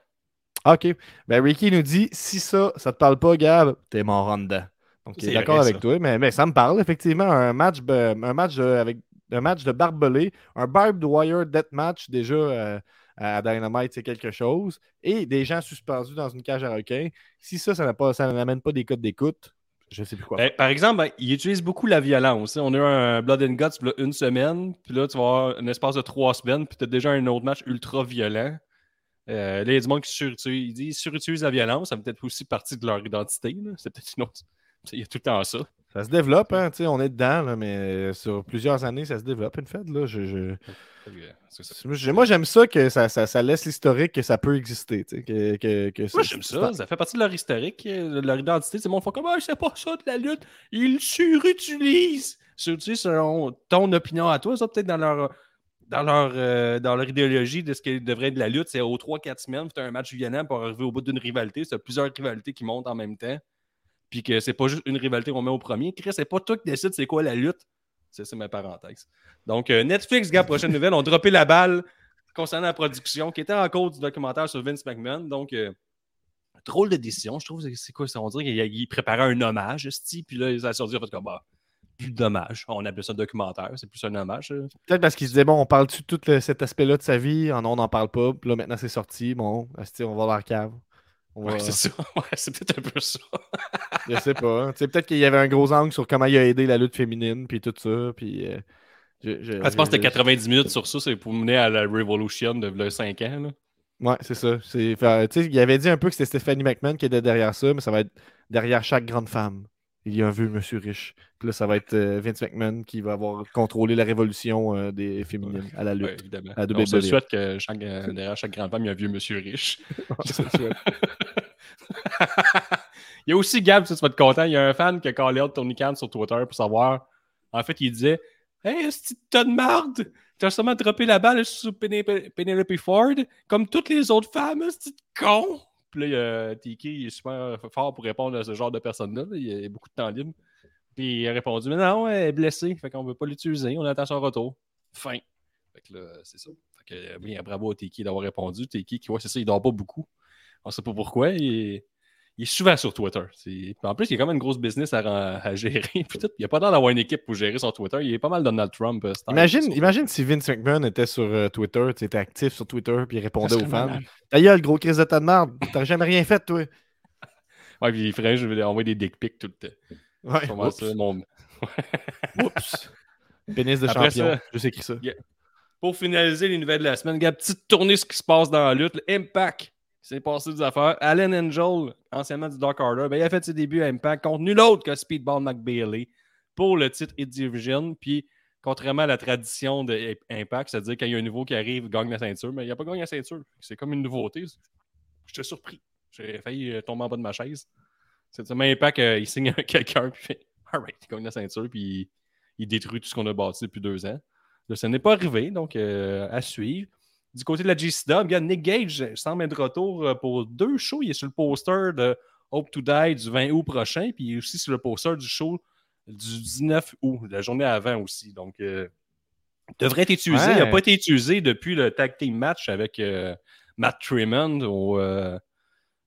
OK. Ben, Ricky nous dit si ça, ça te parle pas, Gab, t'es mort en dedans. Donc, il est d'accord avec ça. toi, mais, mais ça me parle, effectivement. Un match, un match, euh, avec, un match de barbelé, un barbed wire death match déjà euh, à Dynamite, c'est quelque chose. Et des gens suspendus dans une cage à requins. Si ça, ça n'a pas- n'amène pas des codes d'écoute, je sais plus quoi. Ben, par exemple, ben, il utilise beaucoup la violence. hein. On a eu un Blood and Guts une semaine, puis là, tu vas avoir un espace de trois semaines, puis tu as déjà un autre match ultra violent. Euh, là, il y a du monde qui surutilise, ils disent surutilise la violence, ça fait peut-être aussi partie de leur identité. C'est peut-être une autre. Il y a tout le temps ça. Ça se développe, hein, tu sais, on est dedans, là, mais euh, sur plusieurs années, ça se développe, une fête. Là, je, Moi, j'aime ça que ça, ça, ça laisse l'historique que ça peut exister. Que, que, que Moi, j'aime ça. Ça fait partie de leur historique, euh, de leur identité. C'est mon font comme, ah, c'est pas ça de la lutte. Ils surutilisent. Surutilisent selon ton opinion à toi. Ça, peut-être dans leur, dans, leur, euh, dans leur idéologie de ce qui devrait être de la lutte, c'est aux 3-4 semaines, tu un match violent pour arriver au bout d'une rivalité. C'est plusieurs rivalités qui montent en même temps. Puis que c'est pas juste une rivalité qu'on met au premier. Chris, c'est pas toi qui décide c'est quoi la lutte. C'est ma parenthèse. Donc, euh, Netflix, gars, prochaine nouvelle, ont droppé la balle concernant la production qui était en cause du documentaire sur Vince McMahon. Donc, euh, drôle de décision. Je trouve c'est quoi ça? On dirait qu'il il préparait un hommage, esti, puis là, ça a sorti en fait comme plus d'hommage. On appelle ça un documentaire, c'est plus un hommage. Peut-être parce qu'il se disait, bon, on parle-tu de tout le- cet aspect-là de sa vie? Ah non, on n'en parle pas. Puis là, maintenant, c'est sorti. Bon, on va dans la cave. Va- Ouais, c'est ça. Ouais, c'est peut-être un peu ça. je sais pas. hein. Sais, Peut-être qu'il y avait un gros angle sur comment il a aidé la lutte féminine, puis tout ça. Puis, euh, je, je- Ah, tu penses que je- c'était 90 minutes sur ça, c'est pour mener à la Revolution de 5 ans. Là? Ouais, c'est ça. Fait, il avait dit un peu que c'était Stephanie McMahon qui était derrière ça, mais ça va être derrière chaque grande femme. Il y a un vieux monsieur riche. Puis là, ça va être euh, Vince McMahon qui va avoir contrôlé la révolution euh, des féminines à la Ouais, lutte. évidemment. À On se souhaite que chaque, euh, derrière chaque grande femme, il y a un vieux monsieur riche. Il y a aussi Gab, tu vas être content. Il y a un fan qui a callé out Tony Khan sur Twitter pour savoir. En fait, il disait Hey, est-ce que t'as de marde T'as seulement droppé la balle sur Penelope Ford, comme toutes les autres femmes, est-ce que con Puis là, il y a Tiki, il est super fort pour répondre à ce genre de personnes-là. là. Il y a beaucoup de temps libre. Puis il a répondu Mais non, elle est blessée, fait qu'on veut pas l'utiliser, on attend son retour. Fin. Fait que là, c'est ça. Fait que, euh, bien, bravo à Tiki d'avoir répondu. Tiki, qui, ouais, c'est ça, il dort pas beaucoup. On sait pas pourquoi. Il est, il est souvent sur Twitter. C'est- En plus, il y a quand même une grosse business à, gérer. Puis tout, il a pas l'air d'avoir une équipe pour gérer son Twitter. Il est pas mal Donald Trump. euh, style. Imagine, imagine si Vince McMahon était sur euh, Twitter, tu était actif sur Twitter, puis il répondait aux fans. Ta gueule, gros crise de tas de t'as jamais rien fait, toi. Ouais, puis les frères, je vais envoyer des dick pics tout le temps. Ouais, C'est vraiment oups, ça, mon- oups. Pénis de Après champion. ça- Je sais écrit ça. Pour finaliser les nouvelles de la semaine, gars, petite tournée ce qui se passe dans la lutte. Impact, il s'est passé des affaires. Allen Angel, anciennement du Dark Order, ben, il a fait ses débuts à Impact contre nul autre que Speedball McBailey pour le titre Hit Division. Puis, contrairement à la tradition de Impact, c'est-à-dire quand il y a un nouveau qui arrive, il gagne la ceinture, mais il n'a pas gagné la ceinture. C'est comme une nouveauté. J'étais surpris. J'ai failli euh, tomber en bas de ma chaise. C'est seulement Impact, euh, il signe quelqu'un, puis il fait Alright, il gagne la ceinture, puis il, il détruit tout ce qu'on a bâti depuis deux ans. Là, ça n'est pas arrivé, donc euh, à suivre. Du côté de la GCW, regarde, Nick Gage semble être de retour euh, pour deux shows. Il est sur le poster de Hope to Die du 20 août prochain, puis il est aussi sur le poster du show du 19 août, la journée avant aussi. Donc, euh, il devrait être utilisé. Ouais. Il n'a pas été utilisé depuis le tag team match avec euh, Matt Tremont au.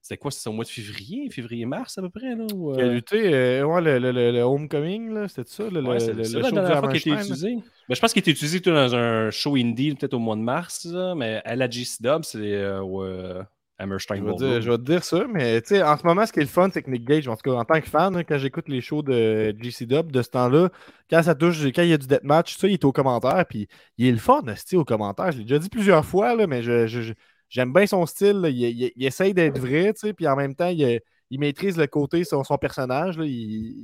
C'était quoi? C'est au mois de février? Février-mars à peu près? Là, Qui a euh, lutté, euh, ouais, le, le, le- le Homecoming, c'était ça, le, Ouais, le, la show dernière fois qu'il là. utilisé. Ben, je pense qu'il été utilisé tout dans un show indie, peut-être au mois de mars, là, mais à la GCW, c'est euh, au euh, Hammerstein Je vais, dire, je vais te dire ça, mais en ce moment, ce qui est le fun, c'est que Nick Gage, en tout cas, en tant que fan, hein, quand j'écoute les shows de GCW de ce temps-là, quand ça touche, quand il y a du deathmatch, ça, il est au commentaire, puis il est le fun, au commentaire. Je l'ai déjà dit plusieurs fois, là, mais je, je- je- j'aime bien son style. Il, il- il essaye d'être vrai, tu sais, puis en même temps, il, il maîtrise le côté, son, son personnage. Là, il,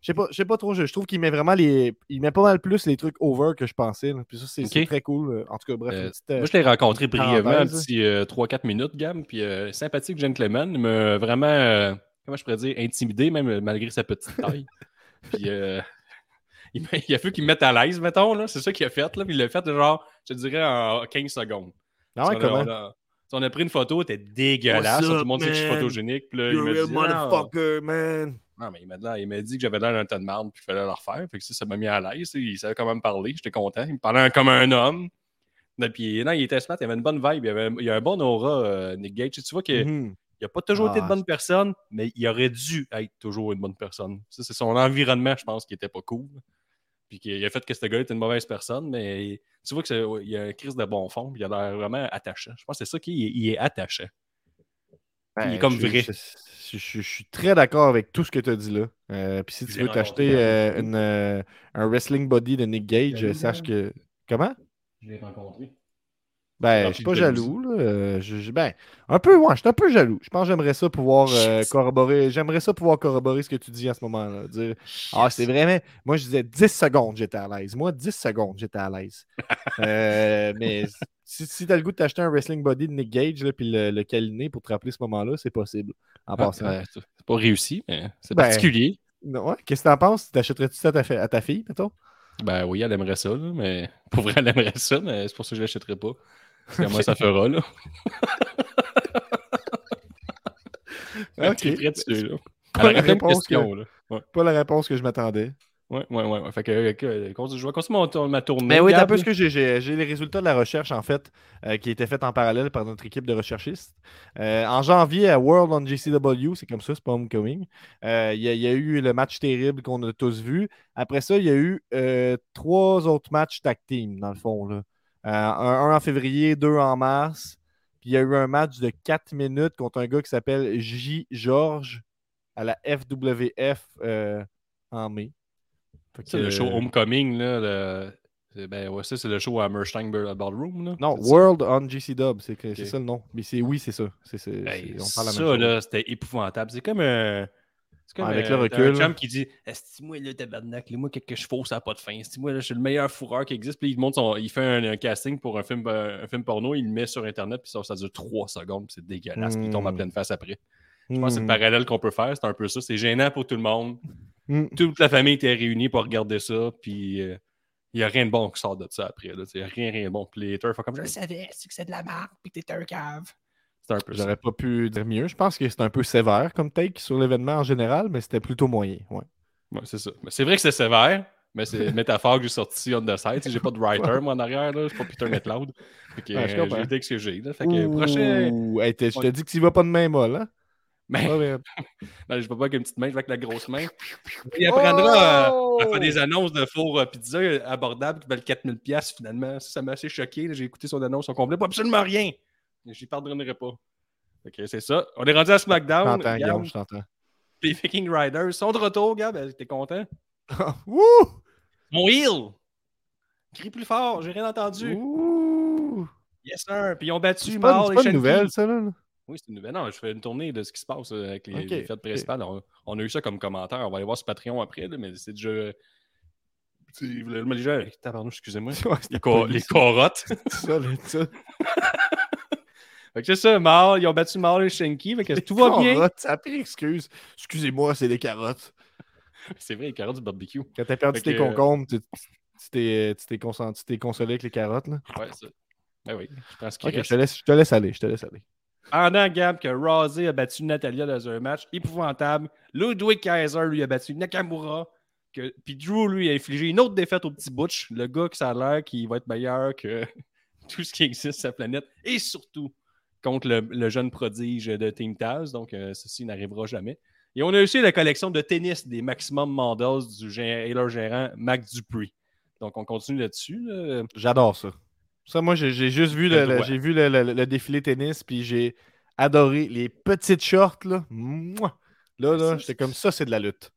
je sais pas, pas trop, je, trouve qu'il met vraiment les. Il met pas mal plus les trucs over que je pensais. là. Puis ça, c'est très cool. En tout cas, bref, Euh, petite, euh, Moi, je l'ai rencontré brièvement, un petit 3-4 minutes, Gab, puis euh, sympathique gentleman, il m'a vraiment, euh, comment je pourrais dire, intimidé, même euh, malgré sa petite taille. puis euh, il, a fallu qu'il me mette à l'aise, mettons, c'est ça qu'il a fait, là, puis il l'a fait, genre, je dirais, en 15 secondes. Ah ouais, comment? on, a, on a pris une photo, elle était dégueulasse, tout le monde sait que je suis man? photogénique, puis là, il You're m'a a dit, real Ah, motherfucker, man. non, mais il m'a dit, il que j'avais l'air d'un tas de marde puis qu'il fallait le refaire. Fait que ça, ça m'a mis à l'aise. Il savait comment me parler. J'étais content. Il me parlait comme un homme. Et puis, non, il était smart. Il avait une bonne vibe. Il, avait, il a un bon aura, euh, Nick Gage. Tu vois qu'il Mhm. n'a pas toujours été Ah. de bonne personne, mais il aurait dû être toujours une bonne personne. Ça, c'est son environnement, je pense, qui était pas cool. Puis qu'il a fait que ce gars était une mauvaise personne, mais tu vois qu'il y a un crise de bon fond. Puis il a l'air vraiment attachant. Je pense que c'est ça qu'il est, il est attachant. il est Ben, comme je- vrai. Je, je- je- je suis très d'accord avec tout ce que tu as dit là. Euh, Puis si tu veux t'acheter un- euh, euh, un wrestling body de Nick Gage, sache hein? que. Comment? Je l'ai rencontré. Ben, je suis pas jaloux. Là. Euh, je- je- ben, un peu, ouais, je suis un peu jaloux. Je pense que j'aimerais ça pouvoir euh, corroborer. J'aimerais ça pouvoir corroborer ce que tu dis à ce moment-là. Dire Ah, c'est vraiment. Moi, je disais 10 secondes, j'étais à l'aise. Moi, 10 secondes, j'étais à l'aise. Euh, mais si, si tu as le goût de t'acheter un wrestling body de Nick Gage, là, puis le, le câliner pour te rappeler ce moment-là, c'est possible. En Ah, passant. ouais, c'est pas réussi, mais c'est Ben, particulier. Ouais. Qu'est-ce que t'en penses? T'achèterais-tu ça à ta, à ta fille, mettons? Ben oui, elle aimerait ça, là, mais pour vrai, elle aimerait ça, mais c'est pour ça que je l'achèterai pas. Parce que moi, ça fera, là. Ok. Très dessus, là. Pas la réponse questions, là. Ouais, Pas la réponse que je m'attendais. ouais, ouais. ouais, ouais. Fait que, que- je vais continuer ma tournée. Mais Ben oui, t'as un peu ce que j'ai- j'ai les résultats de la recherche, en fait, euh, qui étaient faits en parallèle par notre équipe de recherchistes. Euh, en janvier, à World on GCW, c'est comme ça, c'est pas Homecoming, euh, il y, y a eu le match terrible qu'on a tous vu. Après ça, il y a eu euh, trois autres matchs tag team, dans le fond. Là. Euh, un, un en février, deux en mars. Puis il y a eu un match de 4 minutes contre un gars qui s'appelle J. George à la FWF euh, en mai. C'est le show Homecoming, là. le- Ben ouais, ça, c'est le show à Hammerstein Bar- Ballroom, là. Non, ça? World on GC Dub, c'est ça le nom. Mais c'est oui, c'est ça. C'est, même ça, là, c'était épouvantable. C'est comme un. Comme Avec le recul, un chum qui dit Esti-moi, là, tabarnak, moi, quelque chevaux, ça n'a pas de fin. Esti-moi, là, je suis le meilleur fourreur qui existe. Puis il, monte son- il fait un, un casting pour un film, euh, un film porno, il le met sur Internet, puis ça, ça dure trois secondes, puis c'est dégueulasse. Puis il tombe en Hmm. pleine face après. Je pense que c'est le Hmm. parallèle qu'on peut faire. C'est un peu ça. C'est gênant pour tout le monde. Hmm. Toute la famille était réunie pour regarder ça, puis. euh, il n'y a rien de bon qui sort de ça après. Il n'y a rien, rien de bon. Puis les haters font comme Je le savais, c'est que c'est de la merde, puis que t'es un cave. C'est un peu. J'aurais pas pu dire mieux. Je pense que c'est un peu sévère comme take sur l'événement en général, mais c'était plutôt moyen. Ouais. Ouais, c'est ça. Mais c'est vrai que c'est sévère, mais c'est une métaphore que j'ai sortie on the side. J'ai pas de writer, moi, en arrière. Là. Je suis pas Peter McLeod. Fait que, Ouais, je euh, comprends. j'ai ce que j'ai. Fait que prochain. Hey, je te dis que tu vas pas de main molle. Hein? Mais- non, je peux pas avec une petite main, je vais avec la grosse main. Il apprendra Oh! euh, à faire des annonces de four euh, pizza euh, abordables qui valent 4000$ piastres, finalement. Ça, ça m'a assez choqué. J'ai écouté son annonce au complet. Pas absolument rien. J'y pardonnerai pas. Ok, c'est ça. On est rendu à Je SmackDown. t'entends, Gab, Guillaume, je t'entends. les Viking Riders sont de retour, Gab. T'es content? Wouh! Mon heel! Crie plus fort, j'ai rien entendu. Ouh! Yes, sir. Puis ils ont battu C'est pas, Mal c'est pas une nouvelle, ça, là? Oui, c'est une nouvelle. Non, je fais une tournée de ce qui se passe euh, avec les, fêtes principales. On, on a eu ça comme commentaire. On va aller voir sur Patreon après, là, mais c'est déjà. Les gens, excusez-moi. Les, corottes. ça, là, ça. Fait que c'est ça, Mal, ils ont battu Mal et Shanky. Fait que tout va bien. Carottes, ça a pris excuse. Excusez-moi, c'est des carottes. C'est vrai, les carottes du barbecue. Quand t'as perdu Fait tes que- concombres, tu t'es tu t'es tu t'es consolé avec les carottes, là. Ouais, ça. Ben oui, je pense qu'il Ok, reste. je te, laisse, je te laisse aller, je te laisse aller. Pendant Gab que Rousey a battu Natalia dans un match épouvantable, Ludwig Kaiser lui a battu Nakamura, que... puis Drew lui a infligé une autre défaite au petit Butch, le gars qui ça a l'air qui va être meilleur que tout ce qui existe sur la planète, et surtout contre le, le jeune prodige de Team Taz, donc euh, ceci n'arrivera jamais. Et on a aussi la collection de tennis des Maximum Models du gé- et leur gérant Mac Dupree. Donc on continue là-dessus. là. J'adore ça. Ça, moi, j'ai j'ai juste vu, le, j'ai vu le, le- le défilé tennis, puis j'ai adoré les petites shorts, là. Mouah! Là, là, Ça, j'étais comme ça, c'est de la lutte.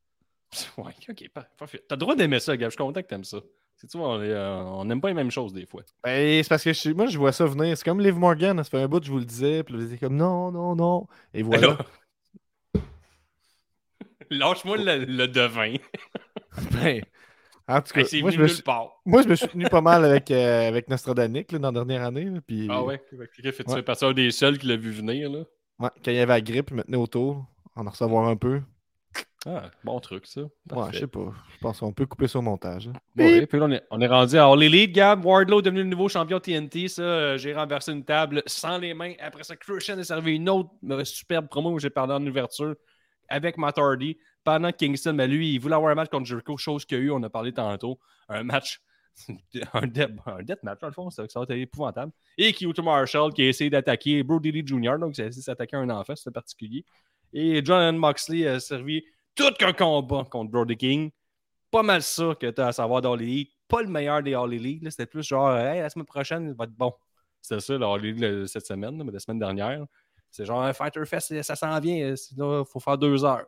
Ouais, ok, pas- parfait. T'as le droit d'aimer ça, Gab. Je suis content que t'aimes ça. C'est tu vois, on euh, n'aime pas les mêmes choses des fois. Ben, c'est parce que je- moi, je vois ça venir. C'est comme Liv Morgan, ça fait un bout que je vous le disais, puis vous étiez comme non, non, non. Et voilà. Lâche-moi le, le devin. Ben, en tout cas, Hey, c'est moi, venu je suis, moi, je me suis tenu pas mal avec, euh, avec Nostradanic là, dans la dernière année. là, puis, Ah ouais? Fait, tu Ouais. partie un des seuls qui l'a vu venir, là. ouais, quand il y avait la grippe, il me tenait autour, en en recevoir un peu. Ah, bon truc, ça. Ouais, je sais pas. Je pense qu'on peut couper sur le montage. hein. Ouais, puis là, on est, on est rendu à All Elite, Gab. Wardlow est devenu le nouveau champion TNT. Ça, euh, j'ai renversé une table sans les mains. Après ça, Christian a servi une autre euh, superbe promo où j'ai parlé en ouverture avec Matt Hardy. Pendant Kingston, mais lui, il voulait avoir un match contre Jericho, chose qu'il y a eu, on a parlé tantôt. Un match, un death, un death match, dans le fond, ça, ça va être épouvantable. Et Kyoto Marshall qui a essayé d'attaquer Brody Lee Jr., donc il a essayé d'attaquer un enfant, c'était particulier. Et John Moxley a servi tout qu'un combat contre Brody King pas mal ça que tu as à savoir dans les Pas le meilleur des All Elite. C'était plus genre, hey, la semaine prochaine, il va être bon. C'était ça, le All Elite cette semaine, mais la semaine dernière. C'est genre un Fighter Fest, ça s'en vient. Il faut faire deux heures.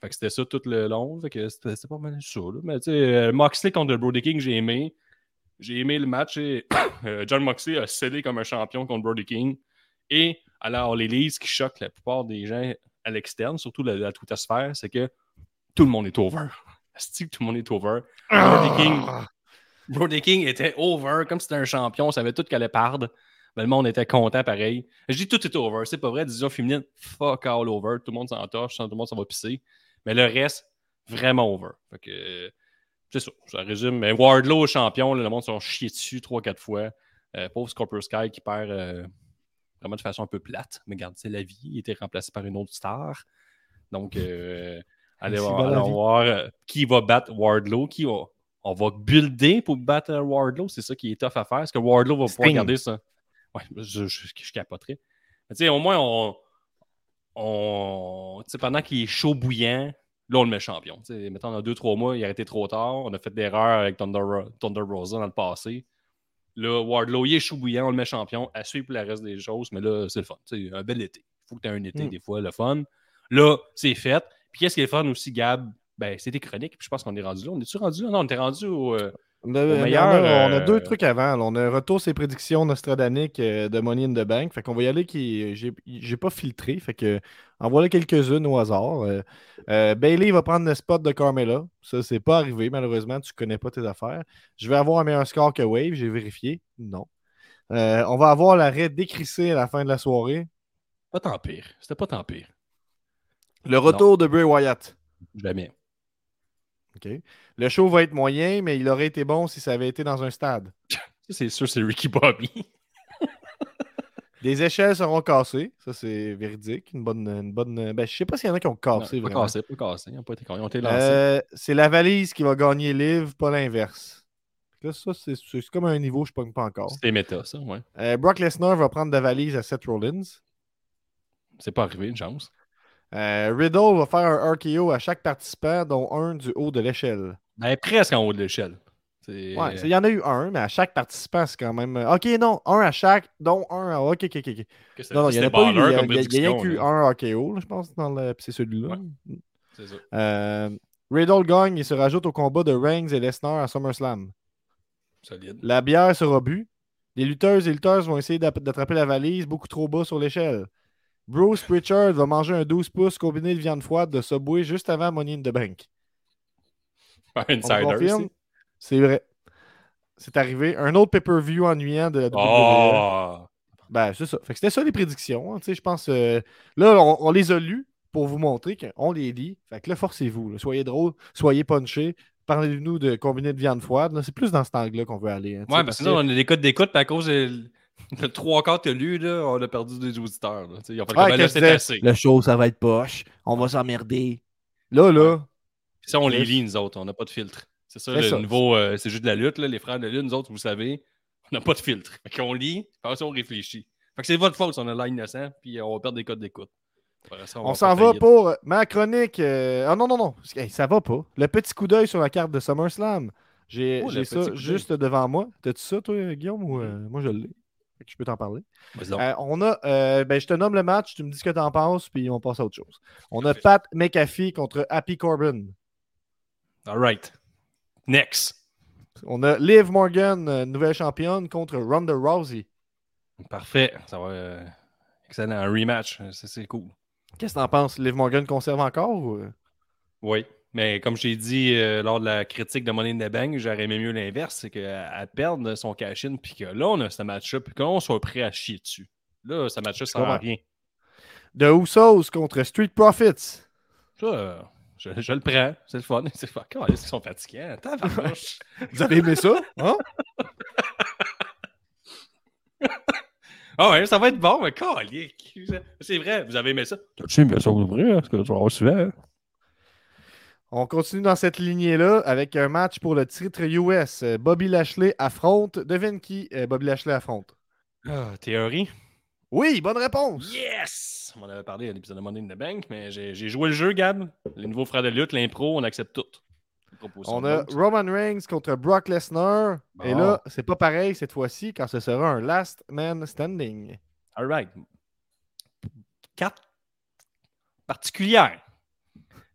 Fait que c'était ça tout le long. Fait que c'était pas mal ça. là. Mais tu sais, euh, Moxley contre Brody King, j'ai aimé. J'ai aimé le match. Et euh, John Moxley a scellé comme un champion contre Brody King. Et à la All Elite, ce qui choque la plupart des gens à l'externe, surtout la, la twittosphère, c'est que tout le monde est over. Asti que tout le monde est over. Brody King, Brody King était over, comme si c'était un champion, on savait tout qu'elle allait perdre. Mais le monde était content pareil. Je dis tout est over, c'est pas vrai. Division féminine, fuck all over. Tout le monde s'en torche, tout le monde s'en va pisser. Mais le reste, vraiment over. Fait que, c'est ça, ça résume. Mais Wardlow, champion, là, le monde s'en chié dessus 3-4 fois. Euh, pauvre Scorpio Sky qui perd euh, vraiment de façon un peu plate. Mais regarde, c'est la vie. Il était remplacé par une autre star. Donc, euh, allez voir, allons voir euh, qui va battre Wardlow, qui va on va builder pour battre euh, Wardlow. C'est ça qui est tough à faire. Est-ce que Wardlow va pouvoir garder ça? Ouais, je, je, je capoterais. Mais tu sais, au moins, on. on tu sais, pendant qu'il est chaud bouillant, là, on le met champion. Tu sais, mettons, dans deux, trois mois, il a été trop tard. On a fait des erreurs avec Thunder, Thunder Rosa dans le passé. Là, Wardlow, il est chaud bouillant, on le met champion. À suivre pour le reste des choses, mais là, c'est le fun. C'est un bel été. Il faut que tu aies un été, Mm. des fois, le fun. Là, c'est fait. Puis qu'est-ce qui est le fun aussi, Gab? Ben, c'est tes chroniques. Puis je pense qu'on est rendu là. On est-tu rendu là? Non, on était rendu au. euh, On a, Au on a- on a euh, deux trucs avant. On a un retour ses prédictions Nostradaniques euh, de Money in the Bank. Fait qu'on va y aller qui. J'ai pas filtré. Fait que en voilà quelques-unes au hasard. Euh, euh, Bailey va prendre le spot de Carmela. Ça, c'est pas arrivé, malheureusement. Tu connais pas tes affaires. Je vais avoir un meilleur score que Wave. J'ai vérifié. Non. Euh, on va avoir l'arrêt décrissé à la fin de la soirée. Pas tant pire. C'était pas tant pire. Le retour de Bray Wyatt. Jamais. OK? Le show va être moyen, mais il aurait été bon si ça avait été dans un stade. C'est sûr, c'est Ricky Bobby. Des échelles seront cassées. Ça, c'est véridique. Une bonne. Une bonne... Ben, je sais pas s'il y en a qui ont cassé. Non, pas cassé, pas cassé. Ils ont pas été, ils ont été lancés. Euh, c'est la valise qui va gagner Liv, pas l'inverse. Là, ça, c'est c'est comme un niveau, je ne pogne pas encore. C'était méta, ça, ouais. Euh, Brock Lesnar va prendre la valise à Seth Rollins. C'est pas arrivé, une chance. Euh, Riddle va faire un RKO à chaque participant, dont un du haut de l'échelle. Ben, presque en haut de l'échelle. Ouais, il y en a eu un, mais à chaque participant, c'est quand même. euh, Ok, non, un à chaque, dont un à. Ok, ok, ok. Non, non, il n'y en a pas eu. Il y a, là. un RKO, là, je pense, dans le. c'est celui-là. Ouais. C'est ça. Euh, Riddle gagne et se rajoute au combat de Reigns et Lesnar à SummerSlam. Solide. La bière sera bue. Les lutteuses et lutteurs vont essayer d'attraper la valise beaucoup trop bas sur l'échelle. Bruce Pritchard va manger un 12 pouces combiné de viande froide de Subway juste avant Money in the Bank. Insider. C'est vrai. C'est arrivé. Un autre pay-per-view ennuyant de la WWE. Oh! Ben, c'est ça. Fait que c'était ça les prédictions. hein, je pense. euh, là, on, on les a lues pour vous montrer qu'on les lit. Fait que là, forcez-vous. là. Soyez drôle, soyez punchés. Parlez-nous de combiné de viande froide. là. C'est plus dans cet angle-là qu'on veut aller. hein, Ouais, parce que sinon, on a des codes d'écoute, à cause de le trois quarts t'as lu, là, on a perdu des auditeurs. Là. Ils ont fait Ouais, comme, là, c'est assez. Le show, ça va être poche. On va s'emmerder. Là, là, Puis Ça, on les lit, nous autres. On n'a pas de filtre. C'est ça, le ça. nouveau. euh, c'est juste de la lutte, là, les frères de lutte, nous autres, vous savez, on n'a pas de filtre. Fait qu'on lit, après ça, on réfléchit. Fait que c'est votre faute si on a l'air innocent, puis on va perdre des codes d'écoute. Ça, on s'en va pour ma chronique. euh, Ah non, non, non. Hey, ça va pas. Le petit coup d'œil sur la carte de SummerSlam. J'ai Oh, ça juste devant moi. T'as-tu ça, toi, Guillaume, ou euh, moi, je l'ai? Je peux t'en parler. Euh, on a, euh, ben, je te nomme le match, tu me dis ce que t'en penses, puis on passe à autre chose. On a. Pat McAfee contre Happy Corbin. All right. Next. On a Liv Morgan, euh, nouvelle championne, contre Ronda Rousey. Parfait. Ça va. euh, excellent. Un rematch. C'est cool. Qu'est-ce que t'en penses? Liv Morgan conserve encore? ou? Oui. Mais comme j'ai dit euh, lors de la critique de Money in the Bank, j'aurais aimé mieux l'inverse, c'est qu'elle perde son cash-in, puis que là, on a ce match-up, puis qu'on soit prêt à chier dessus. Là, ce match-là, ça à rien. The Usos contre Street Profits. Ça, je, je le prends. C'est le fun. C'est est-ce qu'ils sont? Tabarnouche. Vous avez aimé ça? Hein? Ah ouais, ça va être bon, mais calique. C'est vrai, vous avez aimé ça. T'as-tu aimé ça pour vrai? Est-ce que tu vas souvent? On continue dans cette lignée-là avec un match pour le titre US. Bobby Lashley affronte. Devine qui euh, Bobby Lashley affronte? Ah, théorie? Oui, bonne réponse! Yes! On en avait parlé à l'épisode de Money in the Bank, mais j'ai joué le jeu, Gab. Les nouveaux frères de lutte, l'impro, on accepte tout. On a. Roman Reigns contre Brock Lesnar. Et là, c'est pas pareil cette fois-ci quand ce sera un last man standing. All right. Quatre particulières.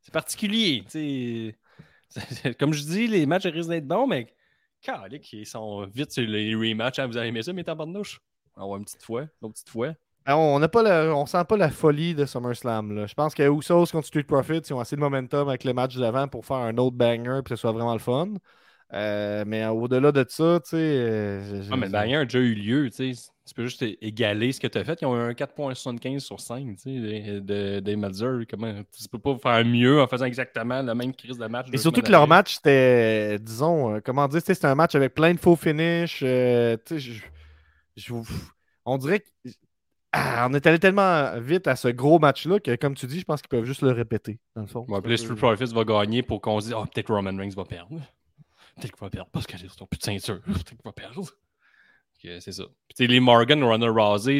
C'est particulier. Comme je dis, les matchs risquent d'être bons, mais calique, ils sont vite sur les rematchs. hein. Vous avez aimé ça, mes tabarnouches? On va voir une petite fois, une autre petite fois. Ah, On n'a pas on sent pas la folie de SummerSlam. là. Je pense que Usos contre Street Profits, ils ont assez de momentum avec le match d'avant pour faire un autre banger et que ce soit vraiment le fun. Euh, mais au-delà de ça, tu sais. euh, Ah, mais le banger a déjà eu lieu, tu sais. Tu peux juste égaler ce que tu as fait. Ils ont eu un 4.75 sur 5, tu sais, de, de, des Meltzer. Comment tu peux pas faire mieux en faisant exactement le même crise de match. Et surtout que leur match, c'était, disons, euh, comment dire, c'était un match avec plein de faux finishes. euh, je- je- on dirait qu'on est allé tellement vite à ce gros match-là que, comme tu dis, je pense qu'ils peuvent juste le répéter, dans le fond. Ouais, Street Profits va gagner pour qu'on se dise, ah, peut-être que Roman Reigns va perdre. Peut-être qu'il va perdre parce qu'ils n'ont plus de ceinture. Peut-être qu'il va perdre. C'est ça. Puis les Morgan, Runner Rousey,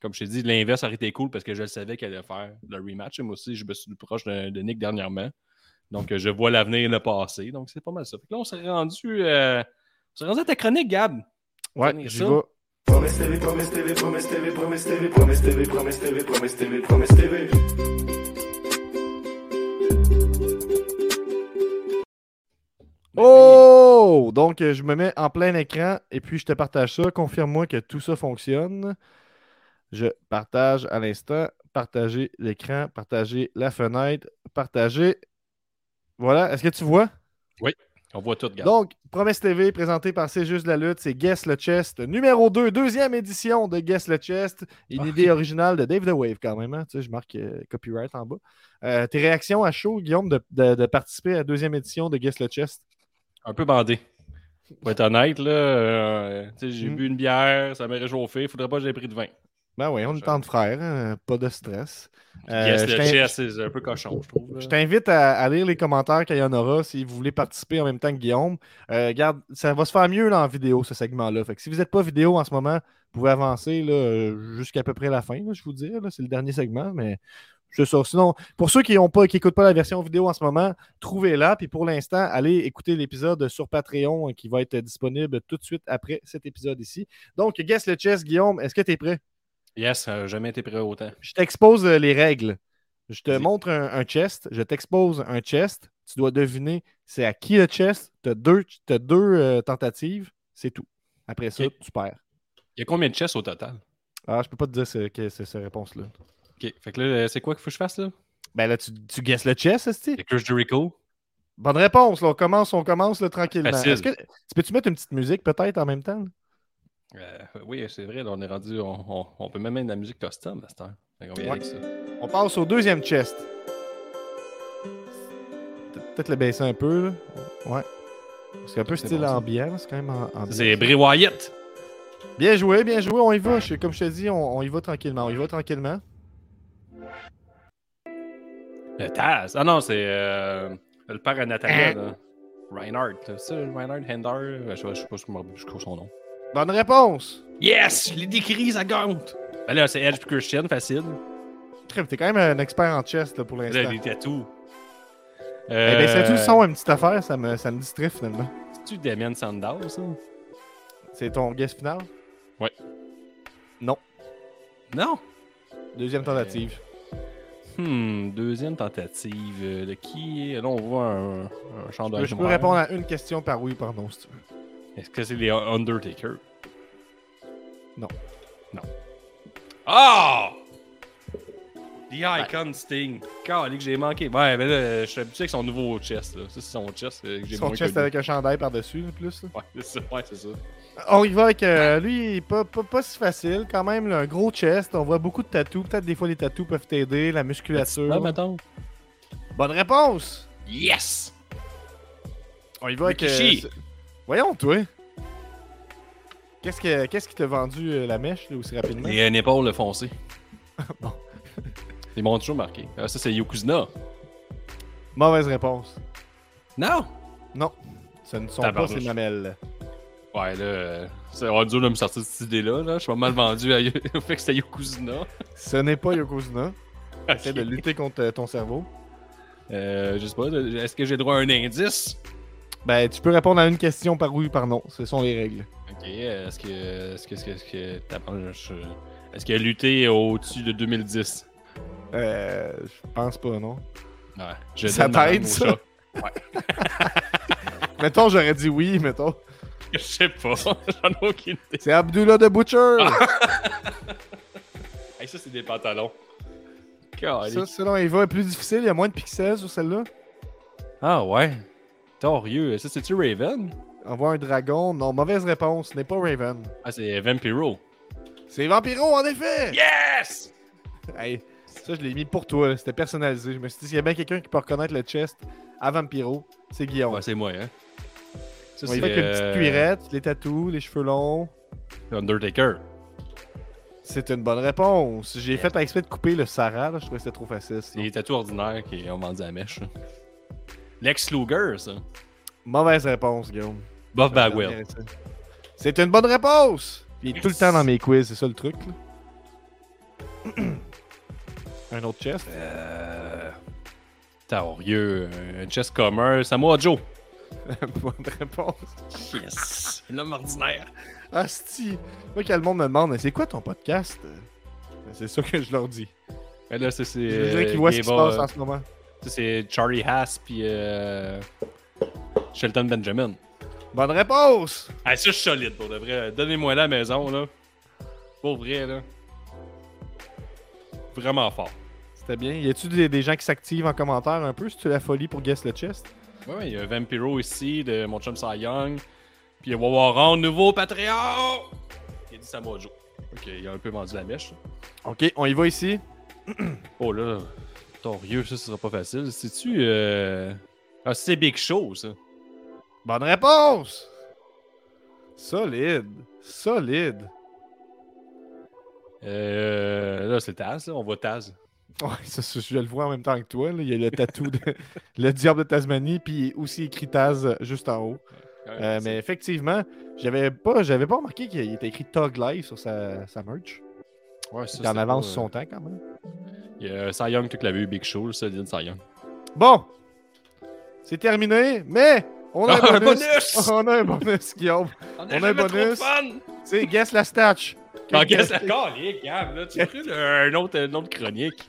comme je t'ai dit, l'inverse aurait été cool parce que je le savais qu'elle allait faire le rematch. Et moi aussi, je me suis proche de, de Nick dernièrement. Donc, je vois l'avenir le passé. Donc, c'est pas mal ça. Fait que là, on s'est rendu, euh, on s'est rendu à ta chronique, Gab. Ouais, j'y vais. Promesse TV, promesse TV, promesse TV, promesse TV, promesse TV, promesse TV, promesse TV, promesse TV. Oh! Donc, euh, je me mets en plein écran et puis je te partage ça. Confirme-moi que tout ça fonctionne. Je partage à l'instant. Partager l'écran, partager la fenêtre, partager. Voilà. Est-ce que tu vois? On voit tout, Gab. Donc, Promesse TV, présenté par C'est juste la lutte, c'est Guess le Chest, numéro 2, deuxième édition de Guess le Chest. Une Ah, idée originale de Dave the Wave, quand même. hein. Tu sais, je marque euh, copyright en bas. Euh, tes réactions à chaud, Guillaume, de, de- de participer à la deuxième édition de Guess le Chest? Un peu bandé. Pour être honnête, là, euh, j'ai Mm. bu une bière, ça m'a réchauffé. Il faudrait pas que j'aie pris de vin. Ben oui, on est entre frères, hein, pas de stress. Euh, yes, le chess, c'est un peu cochon, je trouve. Je t'invite à, à lire les commentaires qu'il y en aura si vous voulez participer en même temps que Guillaume. Euh, regarde, ça va se faire mieux là, en vidéo, ce segment-là. Fait que si vous n'êtes pas vidéo en ce moment, vous pouvez avancer euh, jusqu'à peu près la fin, là, je vous dis. C'est le dernier segment, mais C'est ça. Sinon, pour ceux qui n'ont pas, qui n'écoutent pas la version vidéo en ce moment, trouvez-la. Puis pour l'instant, allez écouter l'épisode sur Patreon euh, qui va être disponible tout de suite après cet épisode ici. Donc, guess le chess, Guillaume, est-ce que tu es prêt? Yes, euh, jamais été prêt autant. Je t'expose euh, les règles. Je te montre un, un chest, je t'expose un chest. Tu dois deviner c'est à qui le chest. Tu as deux, deux euh, tentatives, c'est tout. Après ça, tu perds. Il y a combien de chess au total? Ah, je peux pas te dire ce- que c'est cette réponse-là. Ok, fait que là, euh, c'est quoi qu'il faut que je fasse là? Ben là, tu, tu guesses le chest, est C'est Chris Jericho? Bonne réponse, là. On commence, on commence là, tranquillement. Facile. Est-ce que tu peux-tu mettre une petite musique peut-être en même temps? Euh, oui, c'est vrai, là, on est rendu. On, on- on peut même mettre de la musique custom à cette heure. Ouais. avec ça. On passe au deuxième chest. Pe- Peut-être le baisser un peu, là. Ouais. C'est un peu style bon, ambiant, c'est quand même en- ambiant. C'est Bray Wyatt! Bien joué, bien joué, on y va. Comme je te dis, on, on y va tranquillement. On y va tranquillement. Le Taz! Ah non, c'est euh, le père à Hein? Natalia, là. Reinhardt, là. C'est ça, Reinhardt Hender? Euh, Je sais, pas je trouve son nom. Bonne réponse. Yes! Je l'ai décrit, ça gante! Ben là, c'est Edge puis Christian, facile. Crème, T'es quand même un expert en chest là, pour Là, l'instant. les tatous. Eh ben, c'est tout Euh, son, une petite affaire, ça me, ça me distrait finalement. C'est-tu Damien Sandow, ça? C'est ton guess final? Non? Deuxième tentative. Hmm, deuxième tentative. euh, De qui? Là, on voit un, un chandail je peux répondre à une question par oui ou par non si tu veux. Est-ce que c'est les Undertaker? Non. Non. Ah! The Icon Sting. Calé que j'ai manqué. Ouais, mais là, je suis habitué avec son nouveau chest. Là. Ça, c'est son chest euh, que j'ai Son chest connu. avec un chandail par-dessus, plus. là. Ouais, c'est ça. Ouais, c'est ça. On y va avec euh, lui, pas, pas, pas si facile. Quand même, là, un gros chest. On voit beaucoup de tatous. Peut-être des fois les tatous peuvent t'aider, la musculature. Là, mettons. Bonne réponse! Yes! On y va avec. Ce- Voyons, toi. Qu'est-ce que- qu'est-ce qui t'a vendu euh, la mèche là, aussi rapidement? Et une épaule foncée. Bon. Ils m'ont toujours marqué. Ah, ça, c'est Yokozuna. Mauvaise réponse. Non! Non. Ce ne sont pas Tabarnouche. ces mamelles. Ouais, là, euh, c'est on dur de me sortir de cette idée-là. Là. Je suis pas mal vendu à... au fait que c'était Yokozuna. Ce n'est pas Yokozuna. Essaie de lutter contre euh, ton cerveau. Euh, je sais pas, est-ce que j'ai droit à un indice? Ben, tu peux répondre à une question par oui ou par non. Ce sont les règles. Ok, euh, est-ce que. Est-ce que. Est-ce que. Est-ce Est-ce a lutté au-dessus de 2010? Euh, je pense pas, non. Ouais. Je Ça t'aide, ça? chat. mettons, j'aurais dit oui, mettons. Je sais pas, j'en ai aucune idée. C'est Abdullah de Butcher! Hey, ça, c'est des pantalons. Ça, selon Eva, est plus difficile. Il y a moins de pixels sur celle-là. Ah ouais. Torieux. Ça, c'est-tu Raven? On voit un dragon. Non, mauvaise réponse. Ce n'est pas Raven. Ah, c'est Vampiro. C'est Vampiro, en effet! Yes! Hey, ça, je l'ai mis pour toi. C'était personnalisé. Je me suis dit, s'il y a bien quelqu'un qui peut reconnaître le chest à Vampiro, c'est Guillaume. Ouais, c'est moi, hein. Ça, va avec une petite cuirette, les tatous, les cheveux longs. Undertaker. C'est une bonne réponse. J'ai fait exprès de couper le Sarah. Là. Je trouvais que c'était trop facile. C'est les tatous ordinaires qui ont vendu à la mèche. là. Lex Luger, ça. Mauvaise réponse, Guillaume. Buff Bagwell. C'est une bonne réponse! Il est tout le temps dans mes quiz, c'est ça le truc. là. Un autre chest. Euh... Torieux. Un chest commun. Samoa Joe. bonne réponse. Yes. L'homme ordinaire. Asti! Moi, quand le monde me demande, c'est quoi ton podcast? Euh, C'est ça que je leur dis. Mais là, c'est. c'est, Je dirais euh, qu'ils voient ce qui se passe en ce moment. c'est Charlie Haas puis euh, Shelton Benjamin. Bonne réponse! Ah, ça, je suis solide pour de vrai. Donnez-moi la maison, là. Pour vrai, là. Vraiment fort. C'était bien. Y a-tu des, des gens qui s'activent en commentaire un peu? Si tu la folie pour guess le chest? Ouais, ouais, il y a Vampiro ici, de mon chum Cy Young. Puis il y a Wawaron, nouveau Patreon! Il a dit Samoa Joe. Ok, il a un peu vendu la mèche. Ok, on y va ici. Oh là, torieux, ça, ce sera pas facile. C'est-tu. Euh... Ah, c'est Big Show, ça. Bonne réponse! Solide. Solide. Euh. Là, c'est Taz, là. On voit Taz. Ouais, ça, ça, je le vois en même temps que toi. là. Il y a le tatou de le diable de Tasmanie, puis aussi écrit Taz euh, juste en haut. Euh, mais effectivement, j'avais pas, j'avais pas remarqué qu'il était écrit Tog Life sur sa, sa merch. ouais, ça, Il en avance pas, son temps quand même. euh, Il y a Cy Young, tu l'avais eu, Big Show, le solide Cy Young. Bon, c'est terminé, mais on a un bonus. bonus! On a un bonus, Guillaume. On a un bonus. C'est Guess la Statch. Ah, d'accord, les gars, là, tu as pris le- un autre, un autre chronique.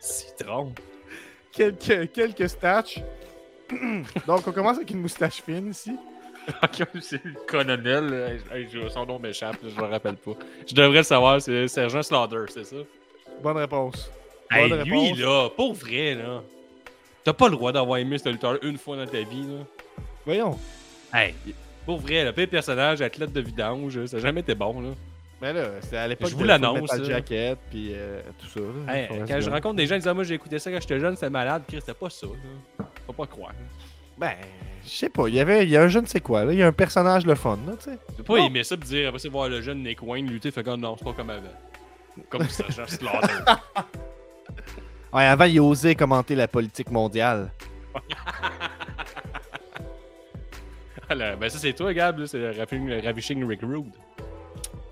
Citron. quelques, quelques stats. Donc, on commence avec une moustache fine ici. c'est le colonel. Hey, son nom m'échappe, je me rappelle pas. Je devrais le savoir, c'est Sergent Slaughter, c'est ça? Bonne réponse. Hey, Bonne lui, réponse. là, pour vrai, là. T'as pas le droit d'avoir aimé ce lutteur une fois dans ta vie, là. Voyons. Hey, pour vrai, le pire personnage, athlète de vidange, ça a jamais été bon, là. Mais là, c'était à l'époque Je vous l'annonce. Jacket, puis euh, tout ça. là. Hey, Ouais, quand je rencontre des gens, ils disent ah, Moi, j'ai écouté ça quand j'étais jeune, c'était malade. Chris, c'était pas ça, là. Faut pas croire. Ben, je sais pas. Il y avait il y a un je ne sais quoi. Là. Il y a un personnage le fun, là, tu sais. Pas aimé ça, pis dire, après, c'est voir le jeune Nick Wayne lutter, fait que non, c'est pas comme avant. Comme ça, genre Slaughter. Ouais, avant, il osait commenter la politique mondiale. Voilà, ben, ça, c'est toi, Gab, là, c'est le Ravishing Rick Rude.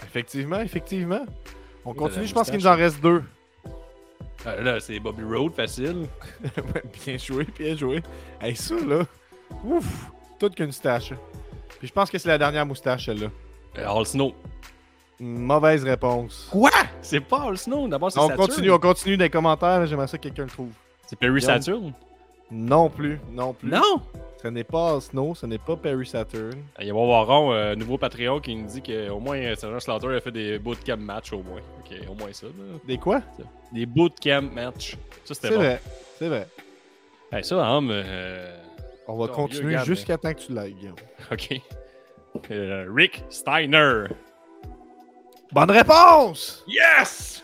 Effectivement, effectivement. On continue, je pense qu'il nous en reste deux. Euh, là, c'est Bobby Roode, facile. Bien joué, bien joué. Hey, ça, là. Ouf! Toute qu'une moustache. Puis je pense que c'est la dernière moustache, celle-là. Euh, All Snow. Mauvaise réponse. Quoi? C'est pas All Snow, d'abord, c'est On Saturn. continue, on continue dans les commentaires. J'aimerais ça que quelqu'un le trouve. C'est Perry. Saturn Non plus, non plus. Non? Ce n'est pas Snow, ce n'est pas Perry Saturn. Il y a Waron, euh, nouveau Patreon, qui nous dit qu'au moins, euh, Sergent Slaughter a fait des bootcamp matchs, au moins. Ok, au moins ça, là. Des quoi? Des bootcamp matchs. Ça, c'était C'est bon. vrai, c'est vrai. Hey, ça, homme. euh, On va Ton continuer jusqu'à temps que tu Guillaume. Ok. Euh, Rick Steiner. Bonne réponse! Yes!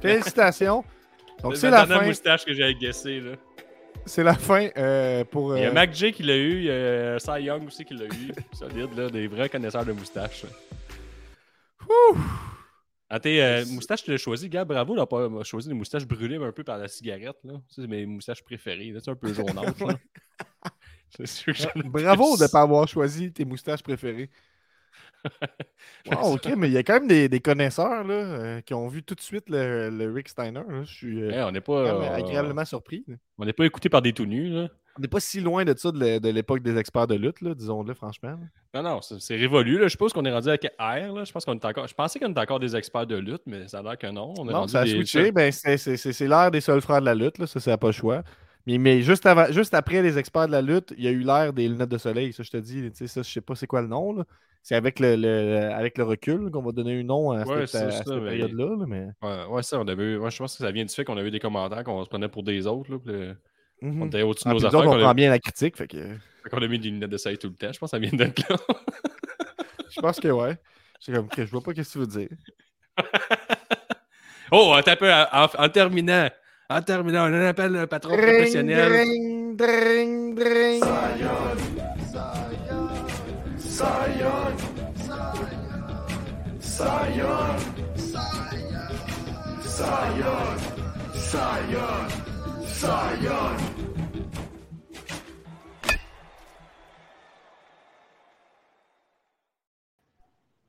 Félicitations. Donc c'est la fin. moustache que j'avais guessé, là. C'est la fin euh, pour. Il y a euh, Mac J qui l'a eu, il y a Cy Young aussi qui l'a eu. Solide, là, des vrais connaisseurs de moustaches. ouh! Ah, tes euh, moustaches, tu l'as choisi, Gab, bravo d'avoir pas choisi des moustaches brûlées un peu par la cigarette. Là. Ça, c'est mes moustaches préférées. là. C'est un peu jaunâtre. là. C'est sûr que j'en ai Bravo de ne pas avoir choisi tes moustaches préférées. Wow, ok, mais il y a quand même des, des connaisseurs là, euh, qui ont vu tout de suite le, le Rick Steiner. là. Je suis euh, Hey, on pas, même euh, agréablement surpris. là. on n'est pas écouté par des tout nus. Là. On n'est pas si loin de ça de l'é- de l'époque des experts de lutte, disons-le franchement. Non, non, c'est c'est révolu. Là. Je suppose qu'on est rendu avec R. Là. Je, pense qu'on est encore... je pensais qu'on était encore des experts de lutte, mais ça a l'air que non. On Non, ça a des- switché. Ben, c'est- c'est c'est- c'est l'ère des seuls frères de la lutte, là, ça, ça n'a pas le choix. Mais, mais juste, avant, juste après les experts de la lutte, il y a eu l'ère des lunettes de soleil. Ça, je te dis, ça, je sais pas c'est quoi le nom. là. C'est avec le, le- avec le recul qu'on va donner un nom à Ouais, cette, période-là. là, mais... Ouais, ouais, ça, on avait je pense que ça vient du fait qu'on avait eu des commentaires qu'on se prenait pour des autres. Là, le- Mhm. On était au-dessus de Ah, nos affaires. autres, on prend bien la critique. Fait que, fait qu'on a mis des lunettes de soleil tout le temps. Je pense que ça vient d'être là. je pense que ouais. C'est comme je vois pas ce que tu veux dire. oh, un peu. En, en terminant. En terminant, on en appelle un patron professionnel. Dring, dring, dring. Zion, Zion, Zion, Zion, Zion.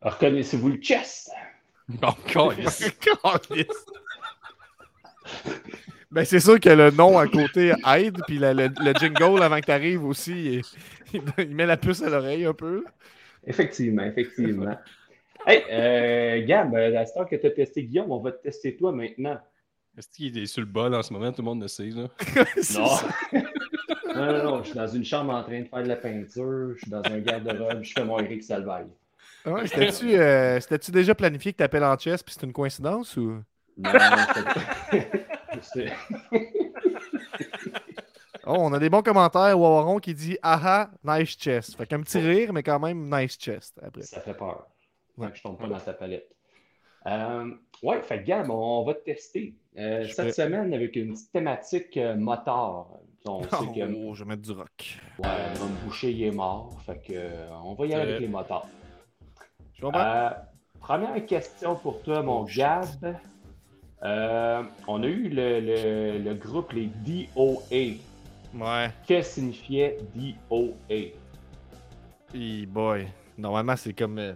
Reconnaissez-vous le chest? Bon, câlisse. Calisse. ben, c'est sûr que le nom à côté aide, puis le, le- le jingle avant que tu arrives aussi, il, il met la puce à l'oreille un peu. Effectivement, effectivement. hey, euh, Gab, à la star que tu as testé Guillaume, on va te tester toi maintenant. Est-ce qu'il est sur le bol en ce moment? Tout le monde le sait. Là. Non. non, non, non, je suis dans une chambre en train de faire de la peinture, je suis dans un garde-robe, je fais mon Eric Salvaille. Ouais, C'était-tu euh, c'était-tu déjà planifié que tu appelles en chess, puis c'est une coïncidence ou? Non, Oh, on a des bons commentaires. Wawaron qui dit Aha, nice chest. Fait qu'un petit rire, mais quand même nice chest après. ça fait peur. Ouais. Je tombe pas dans ta palette. Euh, ouais, fait Gab, on va te tester. Euh, cette semaine avec une petite thématique euh, moteur. On sait que Oh, je vais mettre du rock. ouais, Ron Boucher il est mort. Fait que euh, on va y aller avec les moteurs. Je comprends? Première question pour toi, mon Gab. Euh, on a eu le, le- le groupe, les DOA. Ouais. Que signifiait DOA? Hey boy. Normalement, c'est comme euh,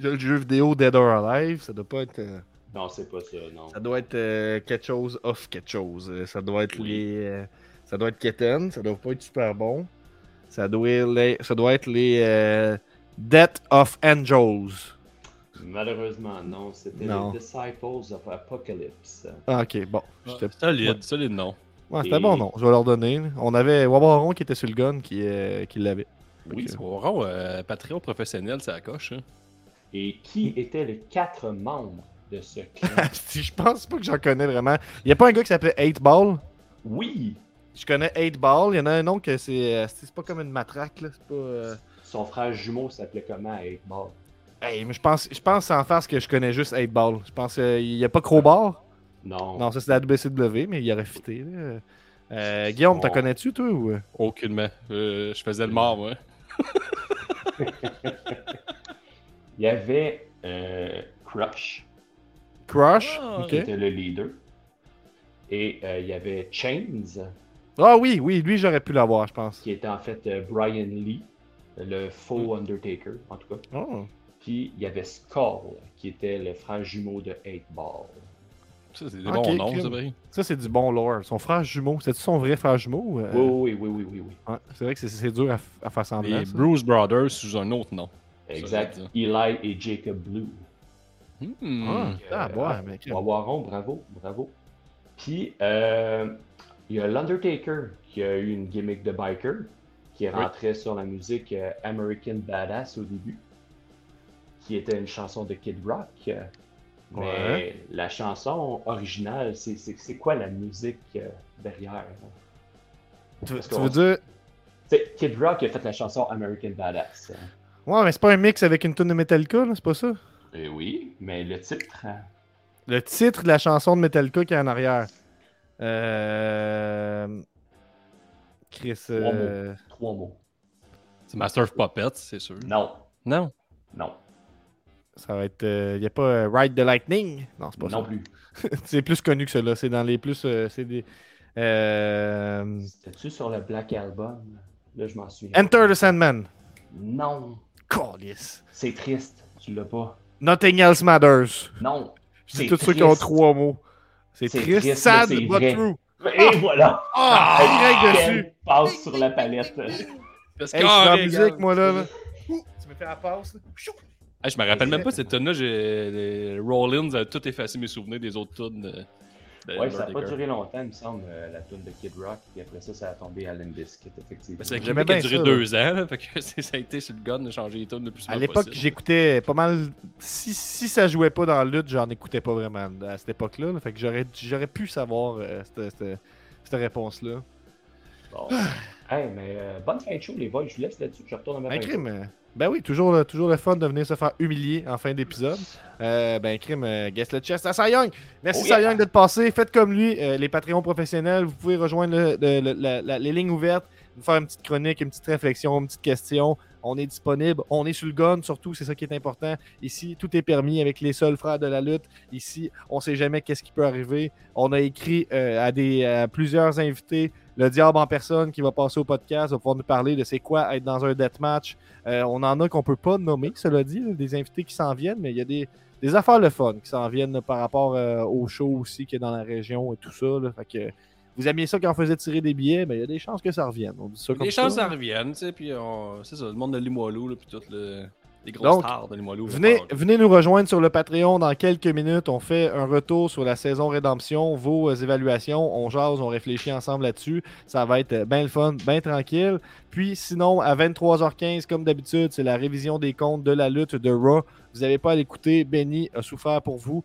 le jeu vidéo Dead or Alive. Ça doit pas être. euh, Non, c'est pas ça, non. Ça doit être quelque chose off quelque chose. Ça doit être Oui. les. ça doit être Keten, ça doit pas être super bon. Ça doit être les, ça doit être les Death of Angels. Malheureusement, non. C'était Non. les Disciples of Apocalypse. Ah, ok, bon. j'étais- Solide, solide non. Ouais, c'était Et- bon, non. Je vais leur donner. On avait Wabaron qui était sur le gun qui, euh, qui l'avait. Oui, c'est vraiment euh, Patreon professionnel, ça coche. Hein. Et qui étaient les quatre membres de ce clan? Si je pense pas que j'en connais vraiment. Il y a pas un gars qui s'appelait 8 Ball. oui! Je connais 8 Ball. Il y en a un autre que c'est. euh, C'est pas comme une matraque, là. C'est pas. euh, Son frère jumeau s'appelait comment à 8 Ball? Hey, mais je pense, je pense en face que je connais juste 8 Ball. Je pense qu'il y a pas Crowbar? Non. Non, ça c'est la WCW, mais il aurait fité. Là. Euh, Guillaume, t'en connais-tu, toi ou... Aucunement. Euh, je faisais le mort, moi. Il y avait euh, Crush, Crush? Ah, Ok. qui était le leader. Et euh, il y avait Chains, Ah oui, oui, lui j'aurais pu l'avoir, je pense. qui était en fait euh, Brian Lee, le faux Undertaker, en tout cas. Oh. Puis il y avait Skull, qui était le frère jumeau de 8 Ball. Ça, c'est des Ok, bons noms, c'est vrai. Ça, c'est du bon lore. Son frère jumeau, c'est-tu son vrai frère jumeau euh, Oui, oui, oui, oui, oui, c'est vrai que c'est- c'est dur à, faire semblant. Les. Bruce Brothers sous un autre nom. Exact. Eli et Jacob Blue. Hmm. Ah, ah, Euh, ah, bravo, bravo. Puis, euh, il y a l'Undertaker qui a eu une gimmick de biker, qui rentrait sur la musique euh, American Badass au début, qui était une chanson de Kid Rock. euh, Mais Ouais. la chanson originale, c'est- c'est c'est quoi la musique euh, derrière? hein? Tu, veux dire. Kid Rock a fait la chanson American Badass. hein. Ouais, mais c'est pas un mix avec une tune de Metallica, là, c'est pas ça? Eh oui, mais le titre, hein, Le titre de la chanson de Metallica qui est en arrière. Euh... Chris. euh, trois mots. C'est Master of Puppets, c'est sûr. Non, Non? non, Ça va être. Il n'y a pas euh, Ride the Lightning? Non, c'est pas non ça. plus. c'est plus connu que cela. C'est dans les plus. euh, c'est des. euh, C'était-tu sur le Black Album? Là, je m'en souviens. Enter the Sandman. Non, Callis. c'est triste. Tu l'as pas. Nothing else matters. Non. Je dis C'est tous ceux qui ont trois mots. C'est triste, triste, sad, but vrai. true. Et voilà. Ah, direct dessus. Quel passe sur la palette. Parce Hey, je suis en musique, moi, là. là. Tu me fais la passe, là. Hey, je me rappelle même pas cette les Rollins a tout effacé mes souvenirs des autres tunes. de- de Ouais, ça n'a pas duré longtemps, il me semble, euh, la tune de Kid Rock. Puis après ça, ça a tombé à Limbiskit, effectivement. Ben, un qui a duré ça, deux ans. là, fait que ça a été sur le gun de changer les tunes le plus À l'époque, j'écoutais pas mal. Si, si ça jouait pas dans la lutte, j'en écoutais pas vraiment à cette époque-là. là. Fait que j'aurais, j'aurais pu savoir euh, cette, cette- cette réponse-là. Bon. hey, mais euh, bonne fin de show, les boys. Je vous laisse là-dessus. Je retourne à ma fin de crime. Ben oui, toujours, le- toujours le fun de venir se faire humilier en fin d'épisode. Euh, ben, crime, euh, guess le chest à Cy Young. Merci Oh Cy. Young d'être passé. Faites comme lui, euh, les Patreons professionnels. Vous pouvez rejoindre le- le- le- la- la- les lignes ouvertes, nous faire une petite chronique, une petite réflexion, une petite question. On est disponible. On est sur le gun, surtout, c'est ça qui est important. Ici, tout est permis avec les seuls frères de la lutte. Ici, on sait jamais qu'est-ce qui peut arriver. On a écrit euh, à, plusieurs invités. Le diable en personne qui va passer au podcast va pouvoir nous parler de c'est quoi être dans un deathmatch. Euh, on en a qu'on peut pas nommer, cela dit, des invités qui s'en viennent, mais il y a des, affaires le fun qui s'en viennent par rapport euh, au show aussi qui est dans la région et tout ça. Vous aimiez ça quand on faisait tirer des billets, mais il y a des chances que ça revienne. On dit ça comme Les ça. chances ça reviennent, tu sais, puis on... c'est ça, le monde de Limoilou, là, puis tout le... les grosses Donc, stars de Limoilou. Venez, nous rejoindre sur le Patreon dans quelques minutes. On fait un retour sur la saison Rédemption, vos euh, évaluations. On jase, on réfléchit ensemble là-dessus. Ça va être bien le fun, bien tranquille. Puis sinon, à 23h15, comme d'habitude, c'est la révision des comptes de la lutte de Raw. Vous n'avez pas à l'écouter. Benny a souffert pour vous.